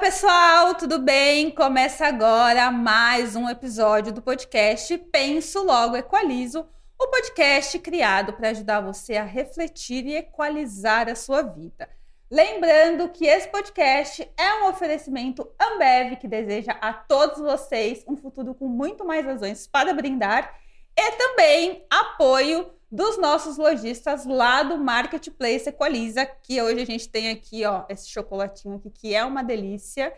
pessoal, tudo bem? Começa agora mais um episódio do podcast Penso Logo Equalizo, o podcast criado para ajudar você a refletir e equalizar a sua vida. Lembrando que esse podcast é um oferecimento Ambev que deseja a todos vocês um futuro com muito mais razões para brindar e também apoio dos nossos lojistas lá do Marketplace Equaliza, que hoje a gente tem aqui, ó, esse chocolatinho aqui que é uma delícia.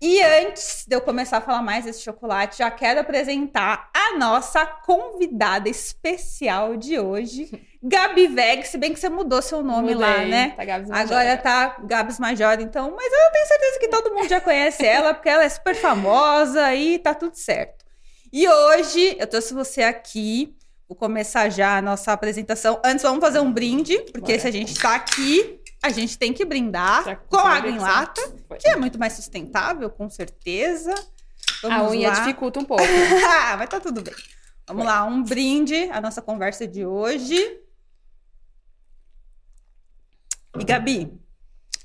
E antes de eu começar a falar mais desse chocolate, já quero apresentar a nossa convidada especial de hoje, Gabi Veg, se bem que você mudou seu nome Mudei, lá, né? Tá Gabs. Agora tá Gabs Major, então, mas eu tenho certeza que todo mundo já conhece ela, porque ela é super famosa e tá tudo certo. E hoje eu trouxe você aqui, vou começar já a nossa apresentação. Antes, vamos fazer um brinde, porque Bora. se a gente tá aqui, a gente tem que brindar Já com água em lata, que é muito mais sustentável, com certeza. A Vamos unha lá. dificulta um pouco. Ah, mas tá tudo bem. Vamos lá, um brinde à nossa conversa de hoje. E Gabi,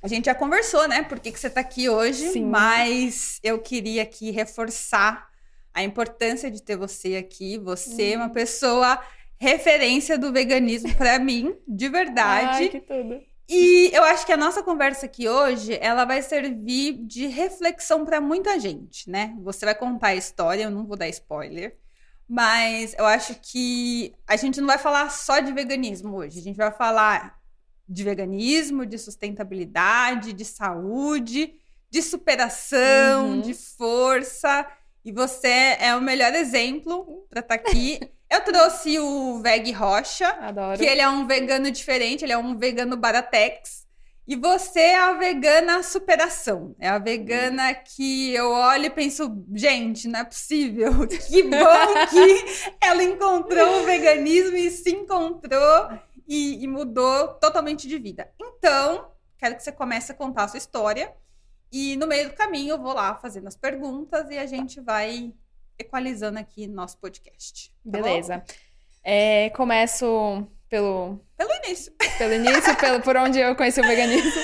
a gente já conversou, né? Por que, que você tá aqui hoje, Sim. mas eu queria aqui reforçar a importância de ter você aqui. Você é uma pessoa referência do veganismo para mim, de verdade. Ai, que tudo. E eu acho que a nossa conversa aqui hoje, ela vai servir de reflexão para muita gente, né? Você vai contar a história, eu não vou dar spoiler, mas eu acho que a gente não vai falar só de veganismo hoje, a gente vai falar de veganismo, de sustentabilidade, de saúde, de superação, Uhum. de força. E você é o melhor exemplo para estar aqui. Eu trouxe o Veg Rocha, Adoro. que ele é um vegano diferente, ele é um vegano baratex. E você é a vegana superação. É a vegana que eu olho e penso, gente, não é possível. Que bom que ela encontrou o veganismo e se encontrou e, e mudou totalmente de vida. Então, quero que você comece a contar a sua história. E no meio do caminho eu vou lá fazendo as perguntas e a gente vai equalizando aqui no nosso podcast. tá? Beleza. É, começo pelo, Pelo início. pelo início, pelo, por onde eu conheci o veganismo.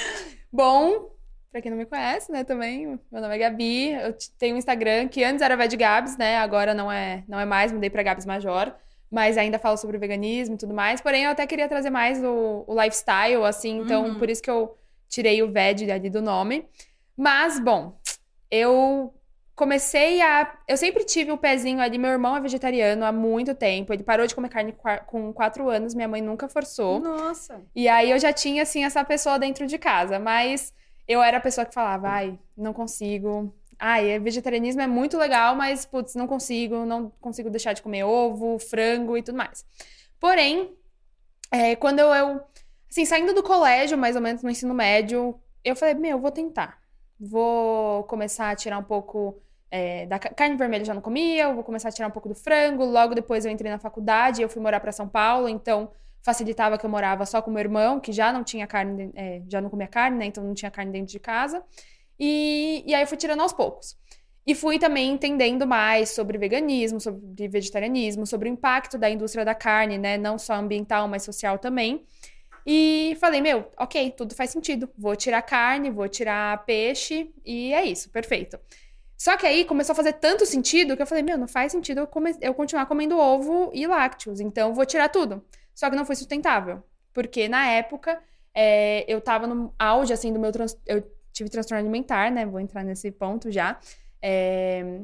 Bom, pra quem não me conhece, né, também, meu nome é Gabi, eu tenho um Instagram que antes era Veg Gabs, né, agora não é, não é mais, mudei pra Gabs Major, mas ainda falo sobre veganismo e tudo mais, porém eu até queria trazer mais o, o lifestyle, assim, então Uhum. por isso que eu tirei o veg ali do nome. Mas, bom, eu comecei a. Eu sempre tive o pezinho ali. Meu irmão é vegetariano há muito tempo. Ele parou de comer carne com quatro anos. Minha mãe nunca forçou. Nossa. E aí eu já tinha, assim, essa pessoa dentro de casa. Mas eu era a pessoa que falava, ai, não consigo. Ai, é- vegetarianismo é muito legal, mas, putz, não consigo. Não consigo deixar de comer ovo, frango e tudo mais. Porém, é, quando eu, eu. Assim, saindo do colégio, mais ou menos no ensino médio, eu falei, meu, eu vou tentar. Vou começar a tirar um pouco. é, da ca- carne vermelha já não comia, eu vou começar a tirar um pouco do frango. Logo depois eu entrei na faculdade, eu fui morar para São Paulo, então facilitava que eu morava só com meu irmão, que já não tinha carne, é, já não comia carne, né? Então não tinha carne dentro de casa. E, e aí eu fui tirando aos poucos. E fui também entendendo mais sobre veganismo, sobre vegetarianismo, sobre o impacto da indústria da carne, né? Não só ambiental, mas social também. E falei, meu, ok, tudo faz sentido. Vou tirar carne, vou tirar peixe, e é isso, perfeito. Só que aí começou a fazer tanto sentido que eu falei, meu, não faz sentido eu, come- eu continuar comendo ovo e lácteos, então vou tirar tudo. Só que não foi sustentável. Porque na época é, eu tava no auge, assim, do meu. Eu tive transtorno alimentar, né? Vou entrar nesse ponto já. É,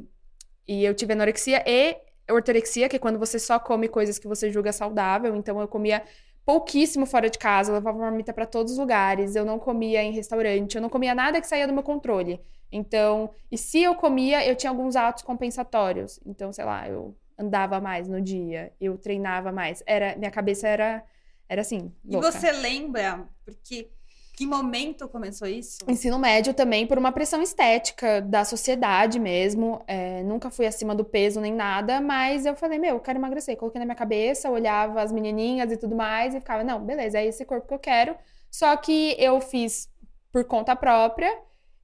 E eu tive anorexia e ortorexia, que é quando você só come coisas que você julga saudável. Então eu comia pouquíssimo fora de casa, eu levava marmita pra todos os lugares, eu não comia em restaurante, eu não comia nada que saía do meu controle. Então, e se eu comia, eu tinha alguns atos compensatórios. Então, sei lá, eu andava mais no dia, eu treinava mais. Era, minha cabeça era era assim, E louca. você lembra, porque que momento começou isso? Ensino médio também por uma pressão estética da sociedade mesmo. É, nunca fui acima do peso nem nada, mas eu falei, meu, eu quero emagrecer. Coloquei na minha cabeça, olhava as menininhas e tudo mais e ficava, não, beleza, é esse corpo que eu quero. Só que eu fiz por conta própria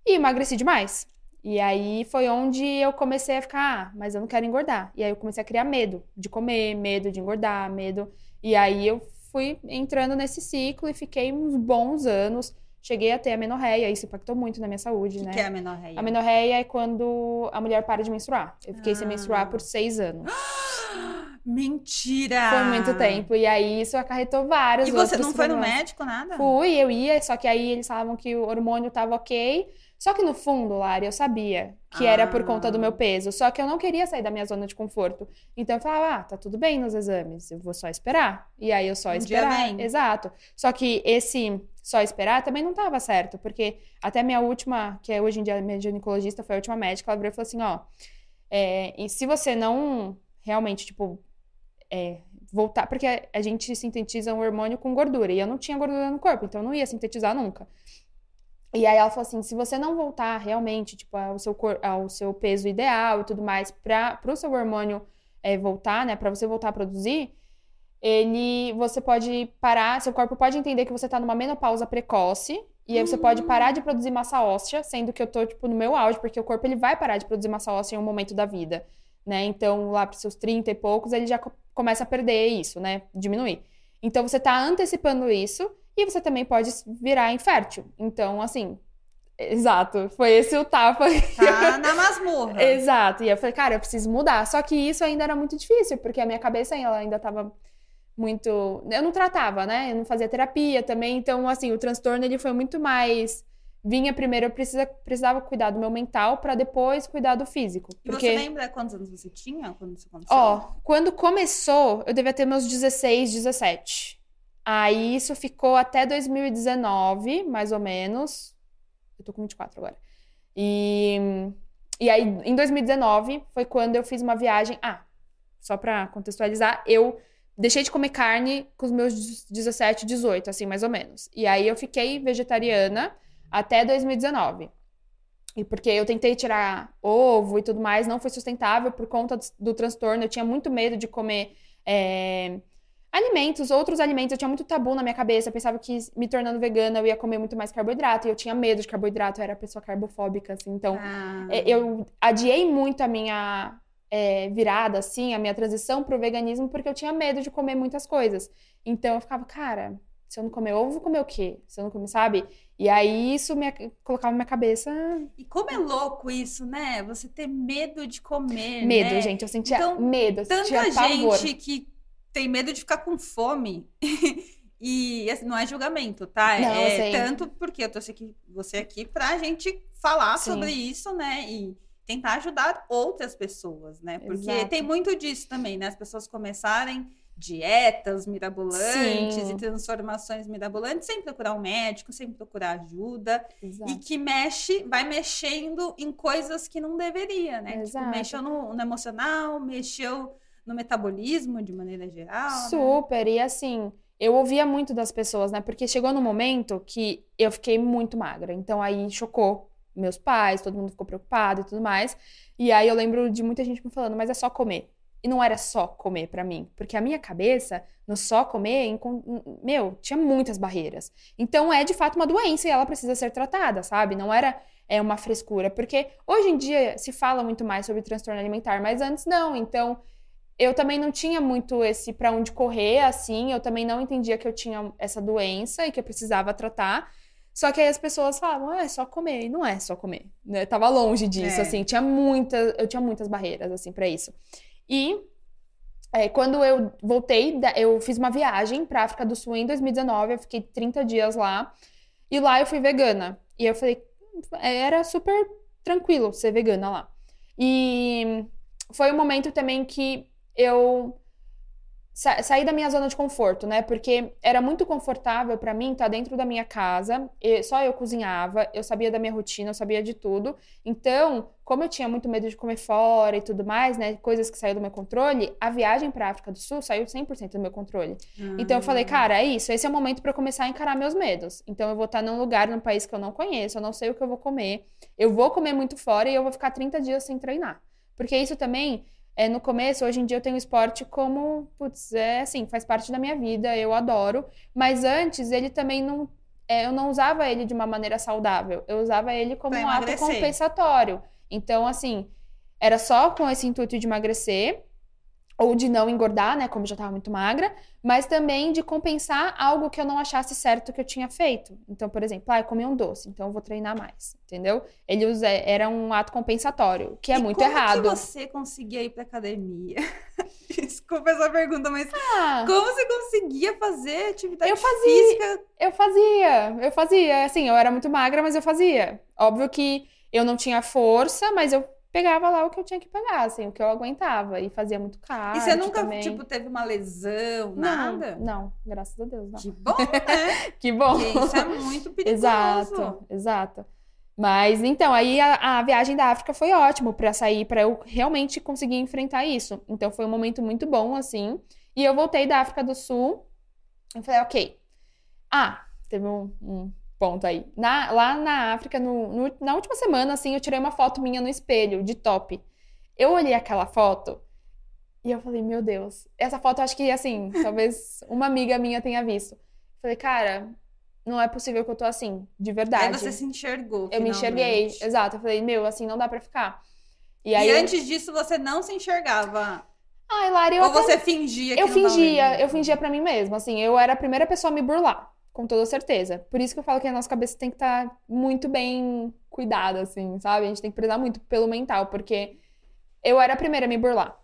e emagreci demais. E aí foi onde eu comecei a ficar, ah, mas eu não quero engordar. E aí eu comecei a criar medo de comer, medo de engordar, medo. E aí eu fui entrando nesse ciclo e fiquei uns bons anos cheguei a ter amenorreia, isso impactou muito na minha saúde, O né? que é a menorreia? A menorreia é quando a mulher para de menstruar. Eu fiquei sem Ah. menstruar por seis anos. Mentira! Foi muito tempo. E aí isso acarretou vários E você não foi no problemas. médico, nada? Fui, eu ia, só que aí eles falavam que o hormônio tava ok. Só que no fundo, Lari, eu sabia que era por conta do meu Ah. peso. Só que eu não queria sair da minha zona de conforto. Então eu falava, ah, tá tudo bem nos exames, eu vou só esperar. E aí eu só Um esperar. Exato. Só que esse só esperar também não tava certo, porque até minha última, que é hoje em dia minha ginecologista, foi a última médica, ela virou e falou assim, ó, é, e se você não realmente, tipo, é, voltar, porque a, a gente sintetiza um hormônio com gordura, e eu não tinha gordura no corpo, então eu não ia sintetizar nunca. E aí ela falou assim, se você não voltar realmente, tipo, ao seu, cor- ao seu peso ideal e tudo mais, para o seu hormônio é, voltar, né, para você voltar a produzir, ele, você pode parar, seu corpo pode entender que você tá numa menopausa precoce, e aí você pode parar de produzir massa óssea, sendo que eu tô, tipo, no meu auge, porque o corpo ele vai parar de produzir massa óssea em um momento da vida, né? Então, lá pros seus 30 e poucos, ele já começa a perder isso, né? Diminuir. Então, você tá antecipando isso, e você também pode virar infértil. Então, assim, exato, foi esse o tapa Tá na masmorra. Exato. E eu falei, cara, eu preciso mudar. Só que isso ainda era muito difícil, porque a minha cabeça ela ainda tava muito. Eu não tratava, né? Eu não fazia terapia também. Então, assim, o transtorno ele foi muito mais. Vinha primeiro, eu precisa, precisava cuidar do meu mental pra depois cuidar do físico. E Porque, você lembra quantos anos você tinha quando isso aconteceu? ó, quando começou, eu devia ter meus 16, 17. Aí isso ficou até 2019, mais ou menos. Eu tô com 24 agora. E, e aí, em 2019, foi quando eu fiz uma viagem. Ah, só pra contextualizar, eu deixei de comer carne com os meus 17, 18, assim, mais ou menos. E aí eu fiquei vegetariana até 2019. E porque eu tentei tirar ovo e tudo mais, não foi sustentável por conta do, do transtorno. Eu tinha muito medo de comer é, alimentos, outros alimentos. Eu tinha muito tabu na minha cabeça. Eu pensava que me tornando vegana eu ia comer muito mais carboidrato. E eu tinha medo de carboidrato. Eu era pessoa carbofóbica, assim. Então, Ah, é, eu adiei muito a minha é, virada, assim, a minha transição pro veganismo, porque eu tinha medo de comer muitas coisas. Então eu ficava, cara, se eu não comer ovo, vou comer o quê? Se eu não comer, sabe? E aí isso me colocava na minha cabeça E como é louco isso, né? Você ter medo de comer, medo, né? gente. Eu sentia Então, medo, eu sentia Tanta pavor. gente que tem medo de ficar com fome. E assim, não é julgamento, tá? Não, é sei. tanto porque eu trouxe aqui, você aqui pra gente falar Sim. sobre isso, né? E tentar ajudar outras pessoas, né? Porque Exato. tem muito disso também, né? As pessoas começarem dietas mirabolantes Sim. e transformações mirabolantes sem procurar um médico, sem procurar ajuda Exato. e que mexe, vai mexendo em coisas que não deveria, né? Tipo, Exato. mexeu no, no emocional, mexeu no metabolismo de maneira geral. né? Super, e assim, eu ouvia muito das pessoas, né? Porque chegou no momento que eu fiquei muito magra. Então aí chocou meus pais, todo mundo ficou preocupado e tudo mais. E aí eu lembro de muita gente me falando, mas é só comer. E não era só comer pra mim, porque a minha cabeça, no só comer, meu, tinha muitas barreiras. Então é de fato uma doença e ela precisa ser tratada, sabe? Não era é uma frescura, porque hoje em dia se fala muito mais sobre transtorno alimentar, mas antes não. Então eu também não tinha muito esse pra onde correr, assim. Eu também não entendia que eu tinha essa doença e que eu precisava tratar. Só que aí as pessoas falavam, ah, é só comer. E não é só comer, né? Tava longe disso, É. assim. Tinha muitas, eu tinha muitas barreiras, assim, pra isso. E é, quando eu voltei, eu fiz uma viagem pra África do Sul em 2019. Eu fiquei 30 dias lá. E lá eu fui vegana. E eu falei, era super tranquilo ser vegana lá. E foi um momento também que eu sa saí da minha zona de conforto, né? Porque era muito confortável pra mim estar dentro da minha casa, e só eu cozinhava, eu sabia da minha rotina, eu sabia de tudo. Então, como eu tinha muito medo de comer fora e tudo mais, né? Coisas que saíram do meu controle, a viagem pra África do Sul saiu 100% do meu controle. Então eu falei, cara, é isso, esse é o momento pra eu começar a encarar meus medos. Então eu vou estar num lugar, num país que eu não conheço, eu não sei o que eu vou comer. Eu vou comer muito fora e eu vou ficar 30 dias sem treinar. Porque isso também, é, no começo, hoje em dia eu tenho esporte como, putz, é assim, faz parte da minha vida, eu adoro. Mas antes ele também não. é, eu não usava ele de uma maneira saudável. Eu usava ele como Pra um ato emagrecer. compensatório. Então, assim, era só com esse intuito de emagrecer. Ou de não engordar, né, como eu já estava muito magra, mas também de compensar algo que eu não achasse certo que eu tinha feito. Então, por exemplo, ah, eu comi um doce, então eu vou treinar mais, entendeu? Ele usa, era um ato compensatório, que é e muito como errado. Como você conseguia ir pra academia? Desculpa essa pergunta, mas Ah, como você conseguia fazer atividade Eu fazia. física? eu fazia, eu fazia, assim, eu era muito magra, mas eu fazia. Óbvio que eu não tinha força, mas eu pegava lá o que eu tinha que pegar, assim, o que eu aguentava e fazia muito cardio e você nunca, também. tipo, teve uma lesão, Não, nada? Não, graças a Deus, não. Que bom, né? Que bom. Porque isso é muito perigoso. Exato, exato. Mas então, aí a, a viagem da África foi ótimo pra sair, pra eu realmente conseguir enfrentar isso. Então foi um momento muito bom, assim. E eu voltei da África do Sul. Eu falei, ok. Ah, teve um, um ponto aí. Na- lá na África, no- no- na última semana, assim, eu tirei uma foto minha no espelho, de top. Eu olhei aquela foto e eu falei, meu Deus. Essa foto, eu acho que, assim, talvez uma amiga minha tenha visto. Falei, cara, não é possível que eu tô assim, de verdade. Aí você se enxergou. Eu me enxerguei, exato. Eu falei, meu, assim não dá pra ficar. E E, aí, eu- antes disso, você não se enxergava? ai, Lari, eu Ou até- você fingia que eu fingia, eu fingia pra mim mesma, assim, eu era a primeira pessoa a me burlar, com toda certeza. Por isso que eu falo que a nossa cabeça tem que estar muito bem cuidada, assim, sabe? A gente tem que prezar muito pelo mental, porque eu era a primeira a me burlar,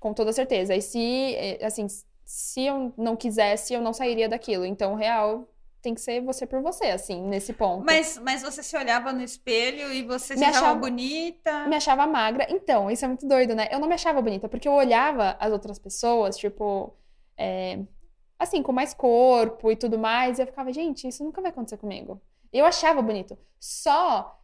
com toda certeza. E se, eh, assim, se eu não quisesse, eu não sairia daquilo. Então, real, tem que ser você por você, assim, nesse ponto. Mas, mas você se olhava no espelho e você se Me achava achava- bonita? me achava magra. Então, isso é muito doido, né? Eu não me achava bonita, porque eu olhava as outras pessoas, tipo, é, assim, com mais corpo e tudo mais, e eu ficava, gente, isso nunca vai acontecer comigo. Eu achava bonito. Só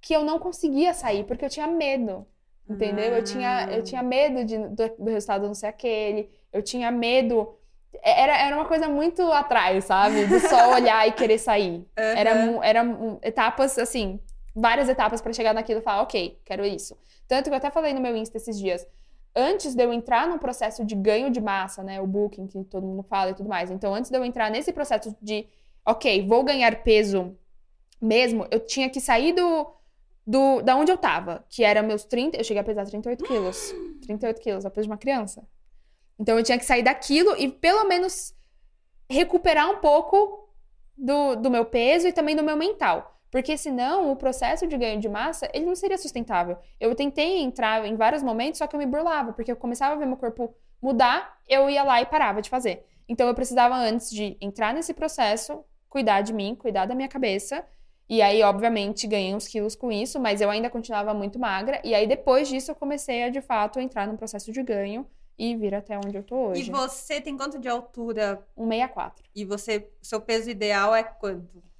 que eu não conseguia sair, porque eu tinha medo. Entendeu? Eu tinha, eu tinha medo de, do, do resultado não ser aquele. Eu tinha medo. Era, era uma coisa muito atrás, sabe? De só olhar e querer sair. Era, mu- era mu- etapas, assim, várias etapas pra chegar naquilo e falar, ok, quero isso. Tanto que eu até falei no meu Insta esses dias. Antes de eu entrar num processo de ganho de massa, né? O booking, que todo mundo fala e tudo mais. Então, antes de eu entrar nesse processo de, ok, vou ganhar peso mesmo, eu tinha que sair do, do da onde eu tava, que era meus 30. Eu cheguei a pesar 38 quilos. 38 quilos, a peso de uma criança. Então, eu tinha que sair daquilo e pelo menos recuperar um pouco do, do meu peso e também do meu mental. Porque senão o processo de ganho de massa, ele não seria sustentável. Eu tentei entrar em vários momentos, só que eu me burlava, porque eu começava a ver meu corpo mudar, eu ia lá e parava de fazer. Então eu precisava antes de entrar nesse processo, cuidar de mim, cuidar da minha cabeça. E aí, obviamente, ganhei uns quilos com isso, mas eu ainda continuava muito magra. E aí, depois disso, eu comecei a, de fato, entrar no processo de ganho e vir até onde eu tô E hoje. você tem quanto de altura? 164. E você, seu peso ideal é quanto?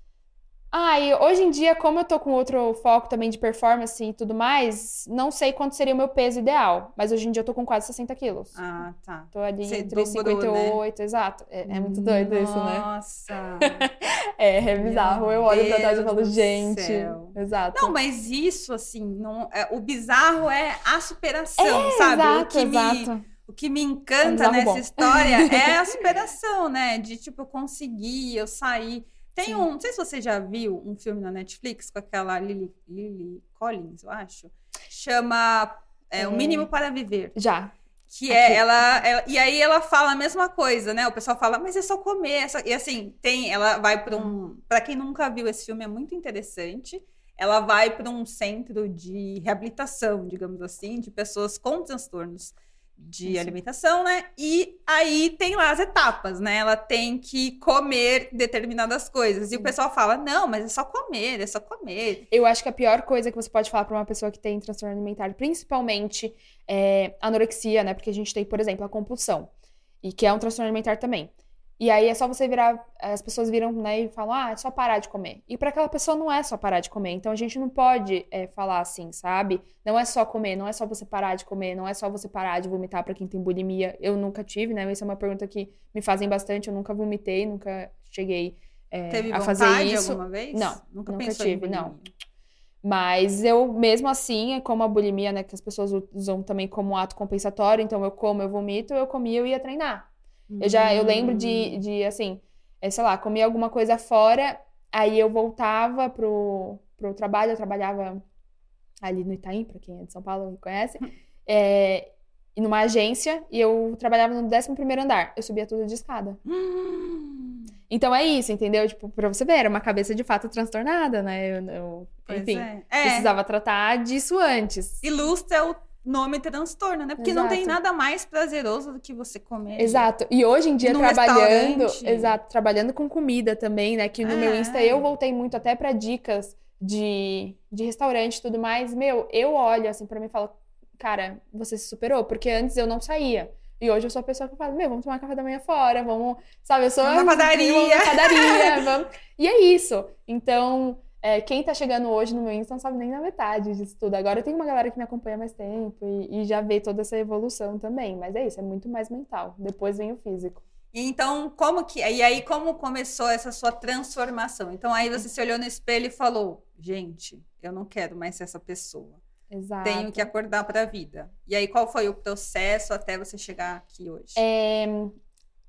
Ah, e hoje em dia, como eu tô com outro foco também de performance e tudo mais, não sei quanto seria o meu peso ideal. Mas hoje em dia eu tô com quase 60 quilos. Ah, tá. Tô ali Você entre dobrou, 58, exato. É, é muito doido isso, né? Nossa. É, é bizarro. Eu olho pra trás e falo, gente. céu. Exato. Não, mas isso, assim, não, é, o bizarro é a superação, É, sabe? o, exato, que me, exato. o que me É encanta nessa bom. história é a superação, né? De, tipo, eu conseguir, eu sair. Tem Sim. um, não sei se você já viu um filme na Netflix com aquela Lily, Lily Collins, eu acho. Chama é, O É. Mínimo para Viver. Já. Que é ela, ela- E aí ela fala a mesma coisa, né? O pessoal fala, mas é só comer. é só-" E assim, tem. Ela vai para um. Para quem nunca viu esse filme, é muito interessante. Ela vai para um centro de reabilitação, digamos assim, de pessoas com transtornos de Isso. alimentação, né? E aí tem lá as etapas, né? Ela tem que comer determinadas coisas. E o pessoal fala: não, mas é só comer, é só comer. Eu acho que a pior coisa que você pode falar pra uma pessoa que tem transtorno alimentar, principalmente é, anorexia, né? Porque a gente tem, por exemplo, a compulsão, e que é um transtorno alimentar também. E aí é só você virar, as pessoas viram, né, e falam, ah, é só parar de comer. E pra aquela pessoa não é só parar de comer. Então a gente não pode é, falar assim, sabe? Não é só comer, não é só você parar de comer, não é só você parar de vomitar pra quem tem bulimia. Eu nunca tive, né? Isso é uma pergunta que me fazem bastante. Eu nunca vomitei, nunca cheguei é, Teve a fazer isso. alguma vez? Não, nunca, nunca tive, não. Mas eu, mesmo assim, é como a bulimia, né, que as pessoas usam também como ato compensatório, então eu como, eu vomito, eu comia, eu ia treinar. Eu já, eu lembro Hum. de, de assim, é, sei lá, comia alguma coisa fora, aí eu voltava pro, pro trabalho, eu trabalhava ali no Itaim, pra quem é de São Paulo e conhece, é, numa agência e eu trabalhava no 11 primeiro andar. Eu subia tudo de escada. Hum, Então é isso, entendeu? Tipo, pra você ver, era uma cabeça de fato transtornada, né? Eu, eu- enfim, é. É, precisava tratar disso antes. ilustra o nome transtorno, né? Porque não tem Exato. nada mais prazeroso do que você comer. Exato. E hoje em dia, trabalhando. Exato, trabalhando com comida também, né? Que no meu É. Insta eu voltei muito até pra dicas de, de restaurante e tudo mais. Meu, eu olho assim pra mim e falo, cara, você se superou, porque antes eu não saía. E hoje eu sou a pessoa que fala, meu, vamos tomar café da manhã fora, vamos, sabe, eu sou na padaria. vamos na padaria, vamos. E é isso. Então, é, quem tá chegando hoje no meu Insta não sabe nem na metade disso tudo. Agora eu tenho uma galera que me acompanha há mais tempo e, e já vê toda essa evolução também. Mas é isso, é muito mais mental. Depois vem o físico. Então, como que. E aí, como começou essa sua transformação? Então, aí você se olhou no espelho e falou: gente, eu não quero mais ser essa pessoa. Exato. Tenho que acordar para a vida. E aí, qual foi o processo até você chegar aqui hoje? É,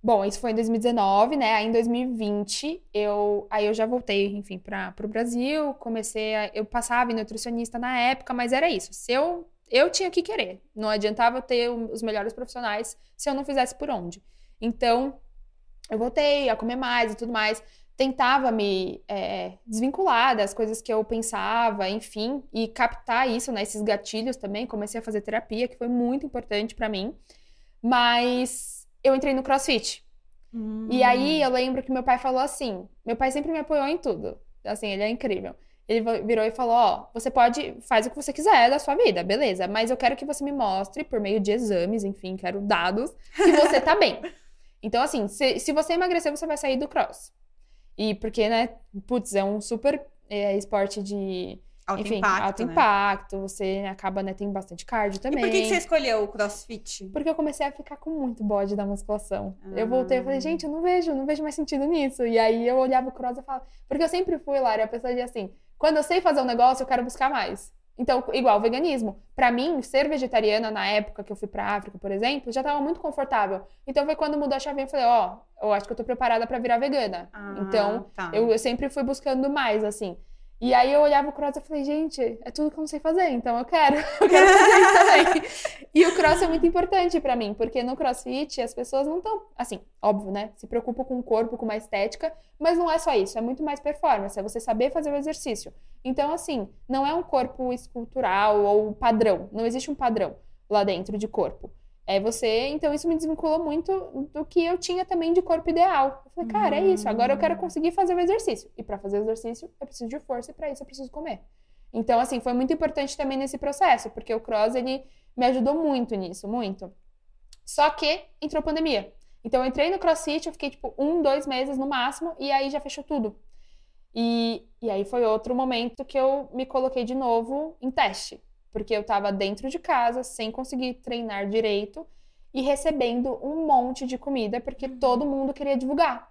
Bom, isso foi em 2019, né? Aí em 2020, eu, aí eu já voltei, enfim, para o Brasil, comecei a, eu passava em nutricionista na época, mas era isso. Se eu, eu tinha que querer, não adiantava eu ter os melhores profissionais se eu não fizesse por onde. Então, eu voltei a comer mais e tudo mais, tentava me é, desvincular das coisas que eu pensava, enfim, e captar isso, né? Esses gatilhos também. Comecei a fazer terapia, que foi muito importante para mim. Mas eu entrei no CrossFit. E aí eu lembro que meu pai falou assim: meu pai sempre me apoiou em tudo. Assim, ele é incrível. Ele virou e falou: Ó, você pode, faz o que você quiser da sua vida, beleza, mas eu quero que você me mostre, por meio de exames, enfim, quero dados, que você tá bem. Então, assim, se, se você emagrecer, você vai sair do cross. E porque, né, putz, é um super é, esporte de, alto enfim, impacto. alto né? impacto, você acaba, né, tem bastante cardio E também. por que, que você escolheu o crossfit? Porque eu comecei a ficar com muito bode da musculação. Eu voltei e falei, Ah. gente, eu não vejo, não vejo mais sentido nisso. E aí eu olhava o cross e falava. Porque eu sempre fui, Lara, a pessoa de assim, quando eu sei fazer um negócio, eu quero buscar mais. Então, igual veganismo. Pra mim, ser vegetariana na época que eu fui pra África, por exemplo, já tava muito confortável. Então foi quando mudou a chavinha, eu falei, ó, eu acho que eu tô preparada pra virar vegana. Ah, então, tá. eu, eu sempre fui buscando mais, assim. E aí eu olhava o cross e falei, gente, é tudo que eu não sei fazer, então eu quero. Eu quero fazer isso também. E o cross é muito importante pra mim, porque no crossfit as pessoas não estão, assim, óbvio, né? Se preocupam com o corpo, com uma estética, mas não é só isso, é muito mais performance, é você saber fazer o exercício. Então, assim, não é um corpo escultural ou padrão, não existe um padrão lá dentro de corpo. É você, então isso me desvinculou muito do que eu tinha também de corpo ideal. Eu falei, cara, é isso, agora eu quero conseguir fazer o exercício. E pra fazer o exercício, eu preciso de força e pra isso eu preciso comer. Então, assim, foi muito importante também nesse processo, porque o cross, ele me ajudou muito nisso, muito. Só que entrou pandemia. Então, eu entrei no crossfit, eu fiquei, tipo, um, dois meses no máximo, e aí já fechou tudo. E, e aí foi outro momento que eu me coloquei de novo em teste. Porque eu tava dentro de casa, sem conseguir treinar direito, e recebendo um monte de comida, porque todo mundo queria divulgar.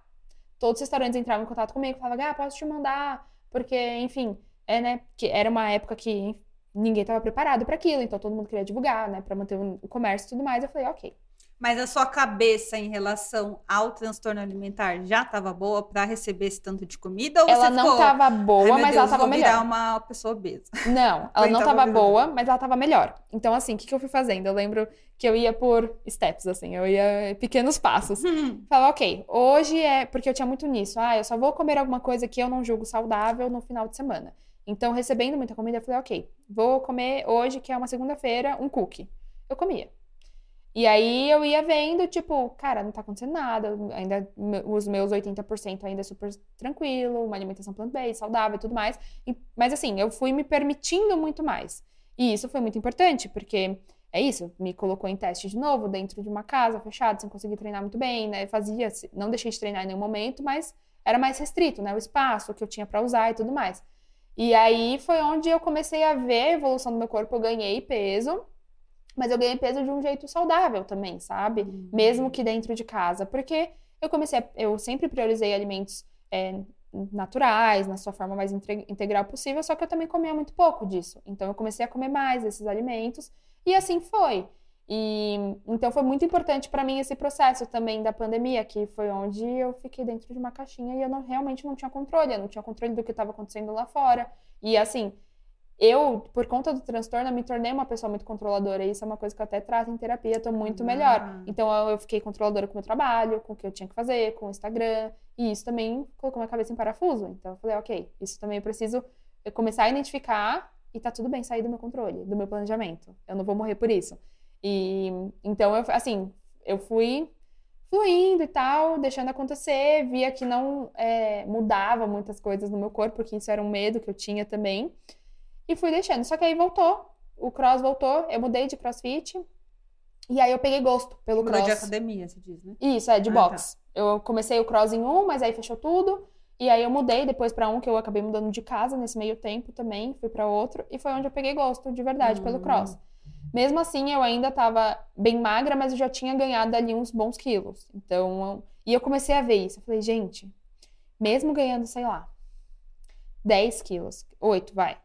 Todos os restaurantes entravam em contato comigo, falavam, ah, posso te mandar, porque, enfim, é, né, que era uma época que ninguém estava preparado para aquilo, então todo mundo queria divulgar, né, para manter o comércio e tudo mais. Eu falei, ok. Mas a sua cabeça em relação ao transtorno alimentar já estava boa para receber esse tanto de comida? Ou ela você não ficou, tava "Ai, boa, mas Deus, ela tava vou melhor. virar uma pessoa obesa. Não, ela não Então, tava beleza. boa, mas ela tava melhor. Então, assim, o que, que eu fui fazendo? Eu lembro que eu ia por steps, assim, eu ia pequenos passos. Falava, ok, hoje é. Porque eu tinha muito nisso. Ah, eu só vou comer alguma coisa que eu não julgo saudável no final de semana. Então, recebendo muita comida, eu falei, ok, vou comer hoje, que é uma segunda-feira, um cookie. Eu comia. E aí eu ia vendo, tipo, cara, não tá acontecendo nada. Ainda os meus 80% ainda é super tranquilo, uma alimentação plant-based, saudável e tudo mais. E- mas assim, eu fui me permitindo muito mais. E isso foi muito importante, porque é isso, me colocou em teste de novo, dentro de uma casa fechada, sem conseguir treinar muito bem, né? Fazia, não deixei de treinar em nenhum momento, mas era mais restrito, né? O espaço que eu tinha pra usar e tudo mais. E aí foi onde eu comecei a ver a evolução do meu corpo, eu ganhei peso, mas eu ganhei peso de um jeito saudável também, sabe? Mesmo que dentro de casa, porque eu comecei, a, eu sempre priorizei alimentos é, naturais, na sua forma mais inte- integral possível, só que eu também comia muito pouco disso. Então eu comecei a comer mais desses alimentos e assim foi. E então foi muito importante para mim esse processo também da pandemia, que foi onde eu fiquei dentro de uma caixinha e eu não, realmente não tinha controle, eu não tinha controle do que estava acontecendo lá fora. E assim, eu, por conta do transtorno, eu me tornei uma pessoa muito controladora. E isso é uma coisa que eu até trato em terapia, tô muito Ah. melhor. Então eu, eu fiquei controladora com o meu trabalho, com o que eu tinha que fazer, com o Instagram. E isso também colocou minha cabeça em parafuso. Então eu falei, ok, isso também eu preciso eu começar a identificar e tá tudo bem sair do meu controle, do meu planejamento. Eu não vou morrer por isso. E então eu, assim, eu fui fluindo e tal, deixando acontecer, via que não é, mudava muitas coisas no meu corpo, porque isso era um medo que eu tinha também. E fui deixando. Só que aí voltou, o cross voltou, eu mudei de crossfit. E aí eu peguei gosto pelo Mudou de cross. academia, se diz, né? Isso, é, de Ah, box. Eu comecei o cross em um, mas aí fechou tudo. E aí eu mudei depois pra um que eu acabei mudando de casa nesse meio tempo também, fui pra outro e foi onde eu peguei gosto de verdade pelo Hum. cross. Mesmo assim, eu ainda tava bem magra, mas eu já tinha ganhado ali uns bons quilos. Então, eu- e eu comecei a ver isso. Eu falei, gente, mesmo ganhando, sei lá, 10 quilos, 8, vai,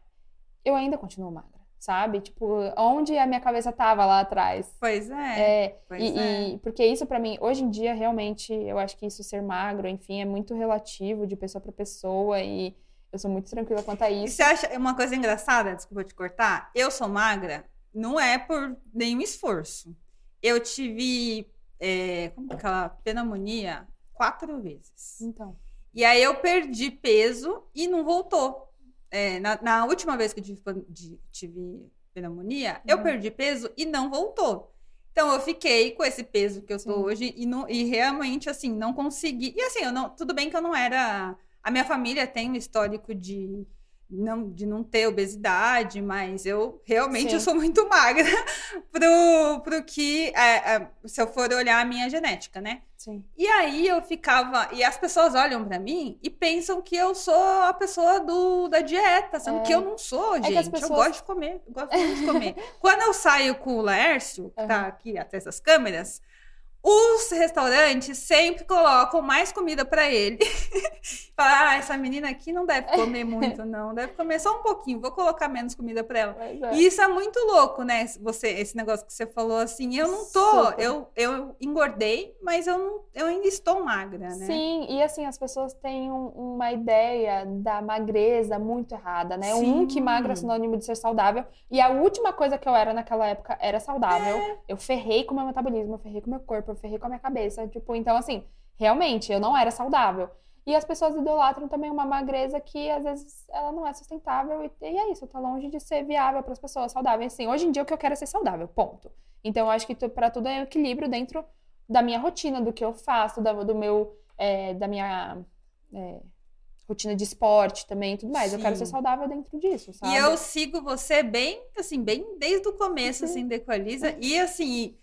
eu ainda continuo magra, sabe? Tipo, onde a minha cabeça tava lá atrás? Pois é. É, pois e, é. e- porque isso pra mim, hoje em dia, realmente, eu acho que isso ser magro, enfim, é muito relativo de pessoa pra pessoa e eu sou muito tranquila quanto a E isso. você acha uma coisa engraçada? Desculpa te cortar. Eu sou magra, não é por nenhum esforço. Eu tive é, como que é aquela pneumonia quatro vezes. Então, E aí eu perdi peso e não voltou. É, na, na última vez que eu tive, de- tive pneumonia, eu Uhum. perdi peso e não voltou. Então eu fiquei com esse peso que eu Sim. hoje e, não- e realmente assim não consegui. E assim, eu não, tudo bem que eu não era. A minha família tem um histórico de não, de não ter obesidade, mas eu realmente Sim. eu sou muito magra pro, pro que é, é, se eu for olhar a minha genética, né? sim. E aí eu ficava. E as pessoas olham pra mim e pensam que eu sou a pessoa do, da dieta, sendo É. que eu não sou, que gente. as Eu pessoas- gosto de comer. Eu gosto muito de comer. Quando eu saio com o Laércio, que tá Aham. aqui atrás das câmeras, os restaurantes sempre colocam mais comida pra ele. Fala, ah, essa menina aqui não deve comer muito, não. Deve comer só um pouquinho. Vou colocar menos comida pra ela. É. E isso é muito louco, né? Você, esse negócio que você falou assim, eu não tô, Super. eu, eu engordei, mas eu não, eu ainda estou magra, né? Sim, e assim, as pessoas têm um- uma ideia da magreza muito errada, né? Sim. Um que magra é sinônimo de ser saudável. E a última coisa que eu era naquela época era saudável. É. Eu ferrei com o meu metabolismo, eu ferrei com o meu corpo, eu ferrei com a minha cabeça. Tipo, então assim, realmente, eu não era saudável. E as pessoas idolatram também uma magreza que às vezes ela não é sustentável e, e é isso, tá longe de ser viável para as pessoas saudáveis. Assim, hoje em dia o que eu quero é ser saudável, ponto. Então eu acho que para tudo é equilíbrio dentro da minha rotina, do que eu faço, da, do meu, é, da minha é, rotina de esporte também tudo mais. Eu quero Sim. ser saudável dentro disso, sabe? E eu sigo você bem, assim, bem desde o começo, Sim. assim, da Equaliza. E assim,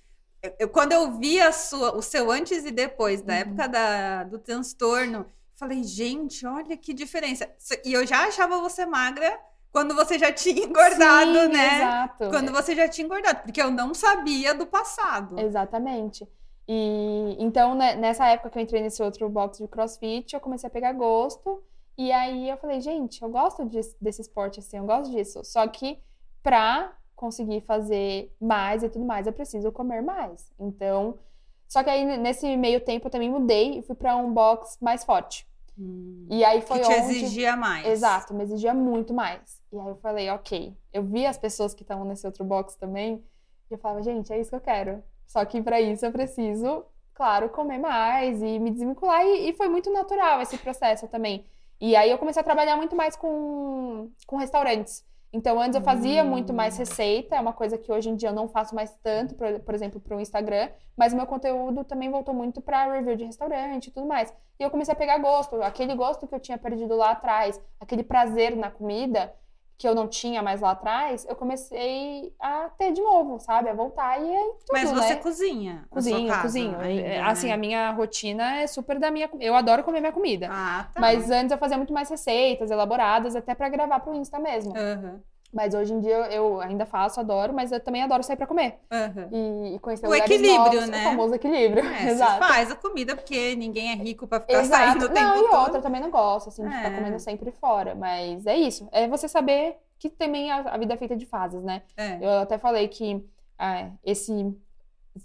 eu- quando eu vi a sua, o seu antes e depois, da Uhum. época da, do transtorno, falei, gente, olha que diferença. E eu já achava você magra quando você já tinha engordado, Sim, né? Exato. Quando você já tinha engordado, porque eu não sabia do passado. Exatamente. E então, né, nessa época que eu entrei nesse outro box de CrossFit, eu comecei a pegar gosto. E aí eu falei, gente, eu gosto de- desse esporte assim, eu gosto disso. Só que pra conseguir fazer mais e tudo mais, eu preciso comer mais. Então, só que aí nesse meio tempo eu também mudei e fui pra um box mais forte. Hum. E aí Que foi te onde exigia mais. Exato, me exigia muito mais. E aí eu falei, ok. Eu vi as pessoas que estavam nesse outro box também, e eu falava, gente, é isso que eu quero. Só que pra isso eu preciso, claro, comer mais e me desvincular. E, e foi muito natural esse processo também. E aí eu comecei a trabalhar muito mais com, com restaurantes. Então, antes eu fazia Hum. muito mais receita, é uma coisa que hoje em dia eu não faço mais tanto, por, por exemplo, para o Instagram, mas o meu conteúdo também voltou muito para review de restaurante e tudo mais. E eu comecei a pegar gosto, aquele gosto que eu tinha perdido lá atrás, aquele prazer na comida que eu não tinha mais lá atrás, eu comecei a ter de novo, sabe? A voltar e aí tudo, Mas você né? cozinha. Cozinho, casa cozinho. ainda, É, né? Assim, a minha rotina é super da minha. Eu adoro comer minha comida. Ah, tá. Mas antes eu fazia muito mais receitas elaboradas, até pra gravar pro Insta mesmo. Aham, Mas hoje em dia eu ainda faço, adoro, mas eu também adoro sair pra comer. aham. E, e conhecer O lugares equilíbrio, novos, né? O famoso equilíbrio. É, você Exato. faz a comida porque ninguém é rico pra ficar Exato. saindo o tempo não, e todo. outra, eu também não gosto, assim, de É. ficar comendo sempre fora. Mas é isso. É você saber que também a, a vida é feita de fases, né? É. Eu até falei que ah, esse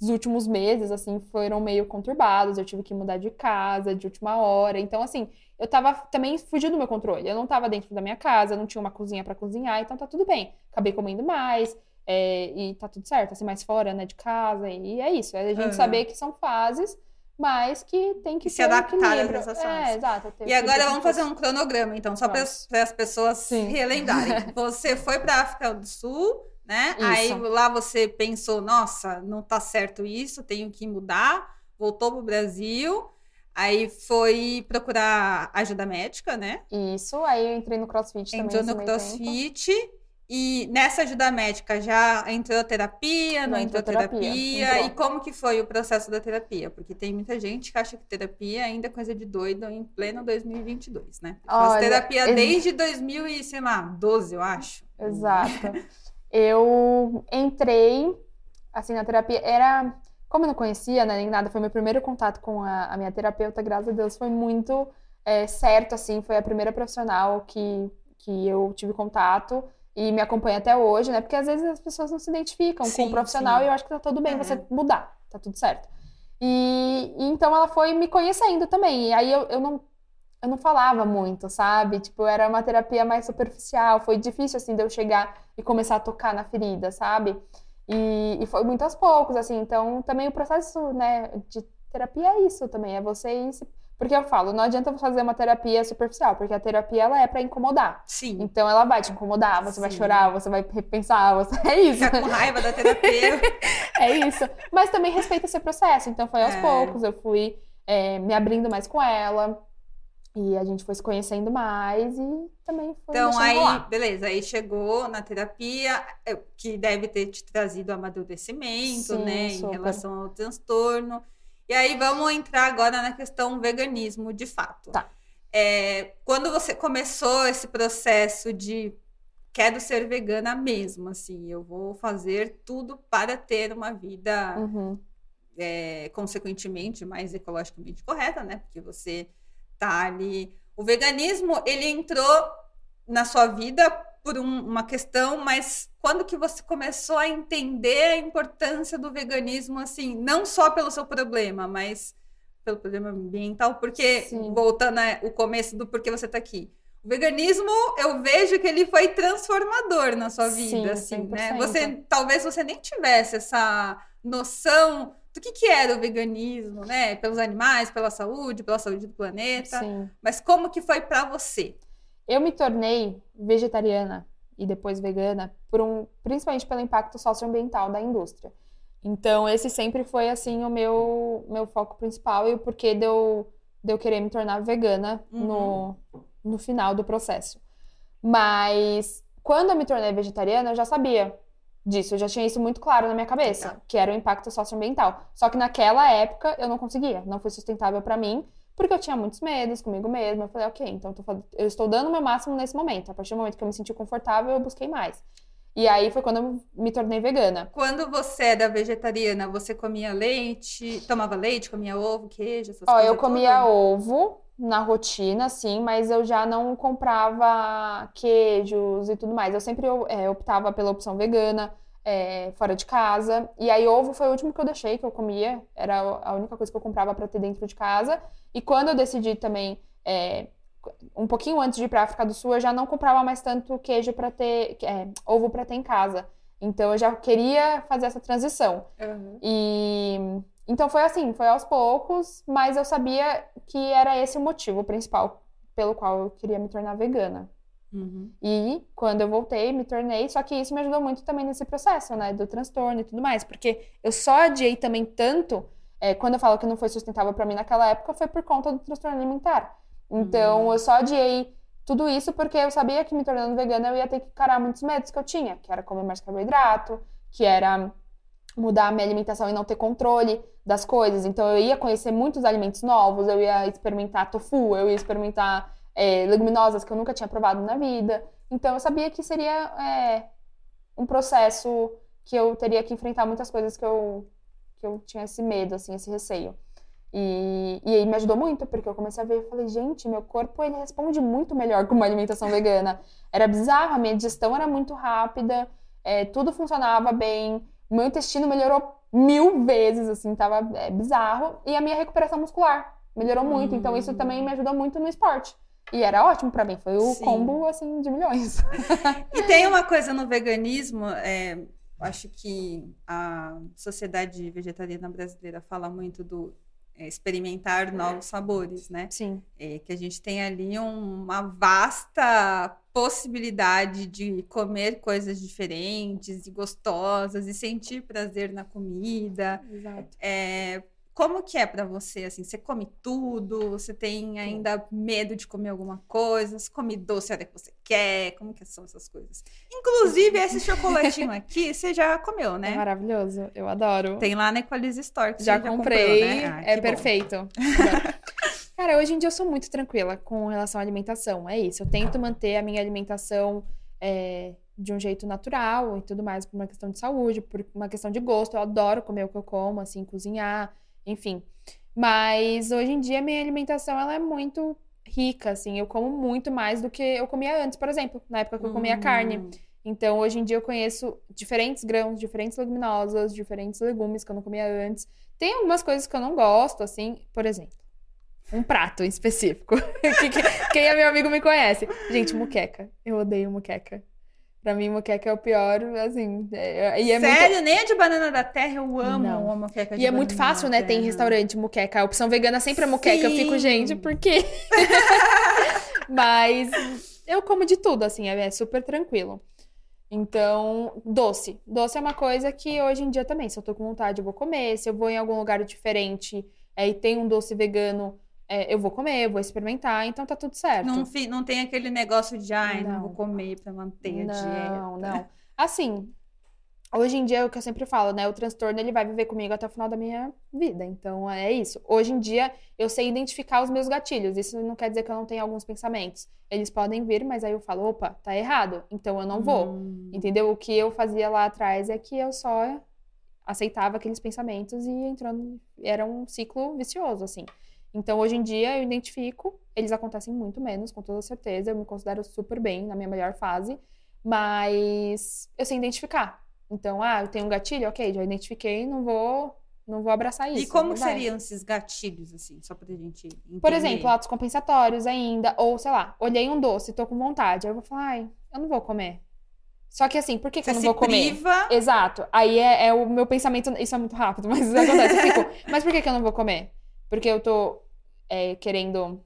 os últimos meses, assim, foram meio conturbados. Eu tive que mudar de casa de última hora. Então, assim, eu tava também fugindo do meu controle. Eu não tava dentro da minha casa, não tinha uma cozinha para cozinhar, então tá tudo bem. Acabei comendo mais. É, e tá tudo certo, assim, mais fora, né, de casa, e é isso. É a gente uhum. saber que são fases, mas que tem que se adaptar às sensações. É, exato. E agora vamos fazer um cronograma, então, só para as pessoas Sim. se relembrarem. Você foi para África do Sul, né? Isso. Aí lá você pensou, nossa, não tá certo isso, tenho que mudar. Voltou pro Brasil. Aí foi procurar ajuda médica, né? Isso, aí eu entrei no CrossFit Entrou também. Entrou no CrossFit. Tempo. E nessa ajuda médica já entrou terapia, não, entrou, entrou terapia? terapia. E como que foi o processo da terapia? Porque tem muita gente que acha que terapia ainda é coisa de doido em pleno 2022, né? Faz terapia é... desde 2012, eu acho. Exato. Eu entrei, assim, na terapia, era... Como eu não conhecia, né, nem nada, foi meu primeiro contato com a, a minha terapeuta, graças a Deus, foi muito é, certo, assim, foi a primeira profissional que, que eu tive contato e me acompanha até hoje, né? Porque às vezes as pessoas não se identificam sim, com o profissional sim. e eu acho que tá tudo bem você uhum. mudar, tá tudo certo. E, e, então ela foi me conhecendo também. E aí eu, eu não eu não falava muito, sabe? Tipo, era uma terapia mais superficial. Foi difícil, assim, de eu chegar e começar a tocar na ferida, sabe? E, e foi muito aos poucos, assim. Então, também o processo, né, de terapia é isso também. É você ir se porque eu falo, não adianta fazer uma terapia superficial, porque a terapia ela é para incomodar. Sim. Então ela vai te incomodar, você Sim. vai chorar, você vai repensar, você... é isso. Ficar com raiva da terapia. é isso. Mas também respeita esse processo. Então foi aos é. poucos, eu fui é, me abrindo mais com ela. E a gente foi se conhecendo mais e também foi. Então, aí, rolar. beleza, aí chegou na terapia, é, que deve ter te trazido amadurecimento, Sim, né, super. em relação ao transtorno. E aí vamos entrar agora na questão veganismo de fato. Tá. É, quando você começou esse processo de quero ser vegana mesmo, assim, eu vou fazer tudo para ter uma vida uhum. é, consequentemente mais ecologicamente correta, né? Porque você tá ali. O veganismo ele entrou na sua vida por um, uma questão, mas quando que você começou a entender a importância do veganismo, assim, não só pelo seu problema, mas pelo problema ambiental, porque, Sim. voltando ao começo do porquê você está aqui, o veganismo, eu vejo que ele foi transformador na sua vida, Sim, assim, 100%. né? Você, talvez você nem tivesse essa noção do que, que era o veganismo, né? Pelos animais, pela saúde, pela saúde do planeta. Sim. Mas como que foi para você? Eu me tornei vegetariana e depois vegana por um, principalmente pelo impacto socioambiental da indústria. Então, esse sempre foi, assim, o meu, meu foco principal e o porquê de eu, de eu querer me tornar vegana uhum. no, no final do processo. Mas, quando eu me tornei vegetariana, eu já sabia disso, eu já tinha isso muito claro na minha cabeça, que era o impacto socioambiental. Só que naquela época eu não conseguia, não foi sustentável para mim. Porque eu tinha muitos medos comigo mesma. Eu falei, ok, então eu estou dando o meu máximo nesse momento. A partir do momento que eu me senti confortável, eu busquei mais. E aí foi quando eu me tornei vegana. Quando você era vegetariana, você comia leite, tomava leite, comia ovo, queijo, essas Ó, coisas? eu comia tudo? ovo na rotina, sim, mas eu já não comprava queijos e tudo mais. Eu sempre é, optava pela opção vegana é, fora de casa. E aí, ovo foi o último que eu deixei, que eu comia. Era a única coisa que eu comprava para ter dentro de casa. E quando eu decidi também, é, um pouquinho antes de ir para África do Sul, eu já não comprava mais tanto queijo para ter, é, ovo para ter em casa. Então, eu já queria fazer essa transição. Uhum. E. Então foi assim, foi aos poucos, mas eu sabia que era esse o motivo principal pelo qual eu queria me tornar vegana. Uhum. E quando eu voltei, me tornei. Só que isso me ajudou muito também nesse processo, né? Do transtorno e tudo mais. Porque eu só adiei também tanto. É, quando eu falo que não foi sustentável para mim naquela época, foi por conta do transtorno alimentar. Então, uhum. eu só adiei tudo isso porque eu sabia que me tornando vegana eu ia ter que encarar muitos medos que eu tinha, que era comer mais carboidrato, que era mudar a minha alimentação e não ter controle das coisas. Então, eu ia conhecer muitos alimentos novos, eu ia experimentar tofu, eu ia experimentar é, leguminosas que eu nunca tinha provado na vida. Então eu sabia que seria é, um processo que eu teria que enfrentar muitas coisas que eu, que eu tinha esse medo, assim, esse receio. E, e aí me ajudou muito, porque eu comecei a ver e falei, gente, meu corpo ele responde muito melhor com uma alimentação vegana. Era bizarro, a minha digestão era muito rápida, é, tudo funcionava bem, meu intestino melhorou mil vezes, assim, tava é, bizarro. E a minha recuperação muscular melhorou muito. Então, isso também me ajudou muito no esporte. E era ótimo pra mim, foi o Sim. combo, assim, de milhões. E tem uma coisa no veganismo, é, acho que a sociedade vegetariana brasileira fala muito do experimentar novos sabores, né? Sim. É, que a gente tem ali um- uma vasta possibilidade de comer coisas diferentes e gostosas e sentir prazer na comida. Exato. É, como que é pra você, assim? Você come tudo? Você tem ainda medo de comer alguma coisa? Você come doce a hora que você quer? Como que são essas coisas? Inclusive, esse chocolatinho aqui, você já comeu, É né? maravilhoso. Eu adoro. Tem lá na Equalize Store. que Já você comprei, comprou, né? Ah, é perfeito. Cara, hoje em dia eu sou muito tranquila com relação à alimentação. É isso, eu tento manter a minha alimentação é, de um jeito natural e tudo mais, por uma questão de saúde, por uma questão de gosto. Eu adoro comer o que eu como, assim, cozinhar, enfim. Mas hoje em dia minha alimentação ela é muito rica, assim. Eu como muito mais do que eu comia antes, por exemplo, na época que eu comia carne. Hum. Então, hoje em dia eu conheço diferentes grãos, diferentes leguminosas, diferentes legumes que eu não comia antes. Tem algumas coisas que eu não gosto, assim, por exemplo, um prato em específico. Que- que- Quem é meu amigo me conhece. Gente, muqueca. Eu odeio muqueca. Pra mim, muqueca é o pior, assim. é- e é muito, Sério? Nem a de banana da terra eu amo Não. a moqueca de e é muito fácil, né? Tem restaurante muqueca. A opção vegana sempre é muqueca. Eu fico, Sim. gente, por quê? Mas eu como de tudo, assim, é é super tranquilo. Então, doce. Doce é uma coisa que hoje em dia também, se eu tô com vontade, eu vou comer. Se eu vou em algum lugar diferente é, e tem um doce vegano, é, eu vou comer, eu vou experimentar. Então tá tudo certo. Não, não tem aquele negócio de, ai, não, Não. vou comer pra manter a Não, dieta. não. Assim, hoje em dia é o que eu sempre falo, né? O transtorno ele vai viver comigo até o final da minha vida. Então é isso. Hoje em dia eu sei identificar os meus gatilhos. Isso não quer dizer que eu não tenha alguns pensamentos. Eles podem vir, mas aí eu falo, opa, tá errado. Então eu não vou. Hum. Entendeu? O que eu fazia lá atrás é que eu só aceitava aqueles pensamentos e entrando. Era um ciclo vicioso, assim. Então, hoje em dia, eu identifico, eles acontecem muito menos, com toda certeza. Eu me considero super bem, na minha melhor fase, mas eu sei identificar. Então, ah, eu tenho um gatilho, ok, já identifiquei, não vou, não vou abraçar isso. E como seriam esses gatilhos, assim, só pra gente entender? Por exemplo, atos compensatórios ainda, ou sei lá, olhei um doce, tô com vontade, aí eu vou falar, ai, eu não vou comer. Só que assim, por que, que eu não vou comer? priva, Exato. Aí é, é o meu pensamento. Isso é muito rápido, mas acontece. Eu fico, mas por que, que eu não vou comer? Porque eu tô é, querendo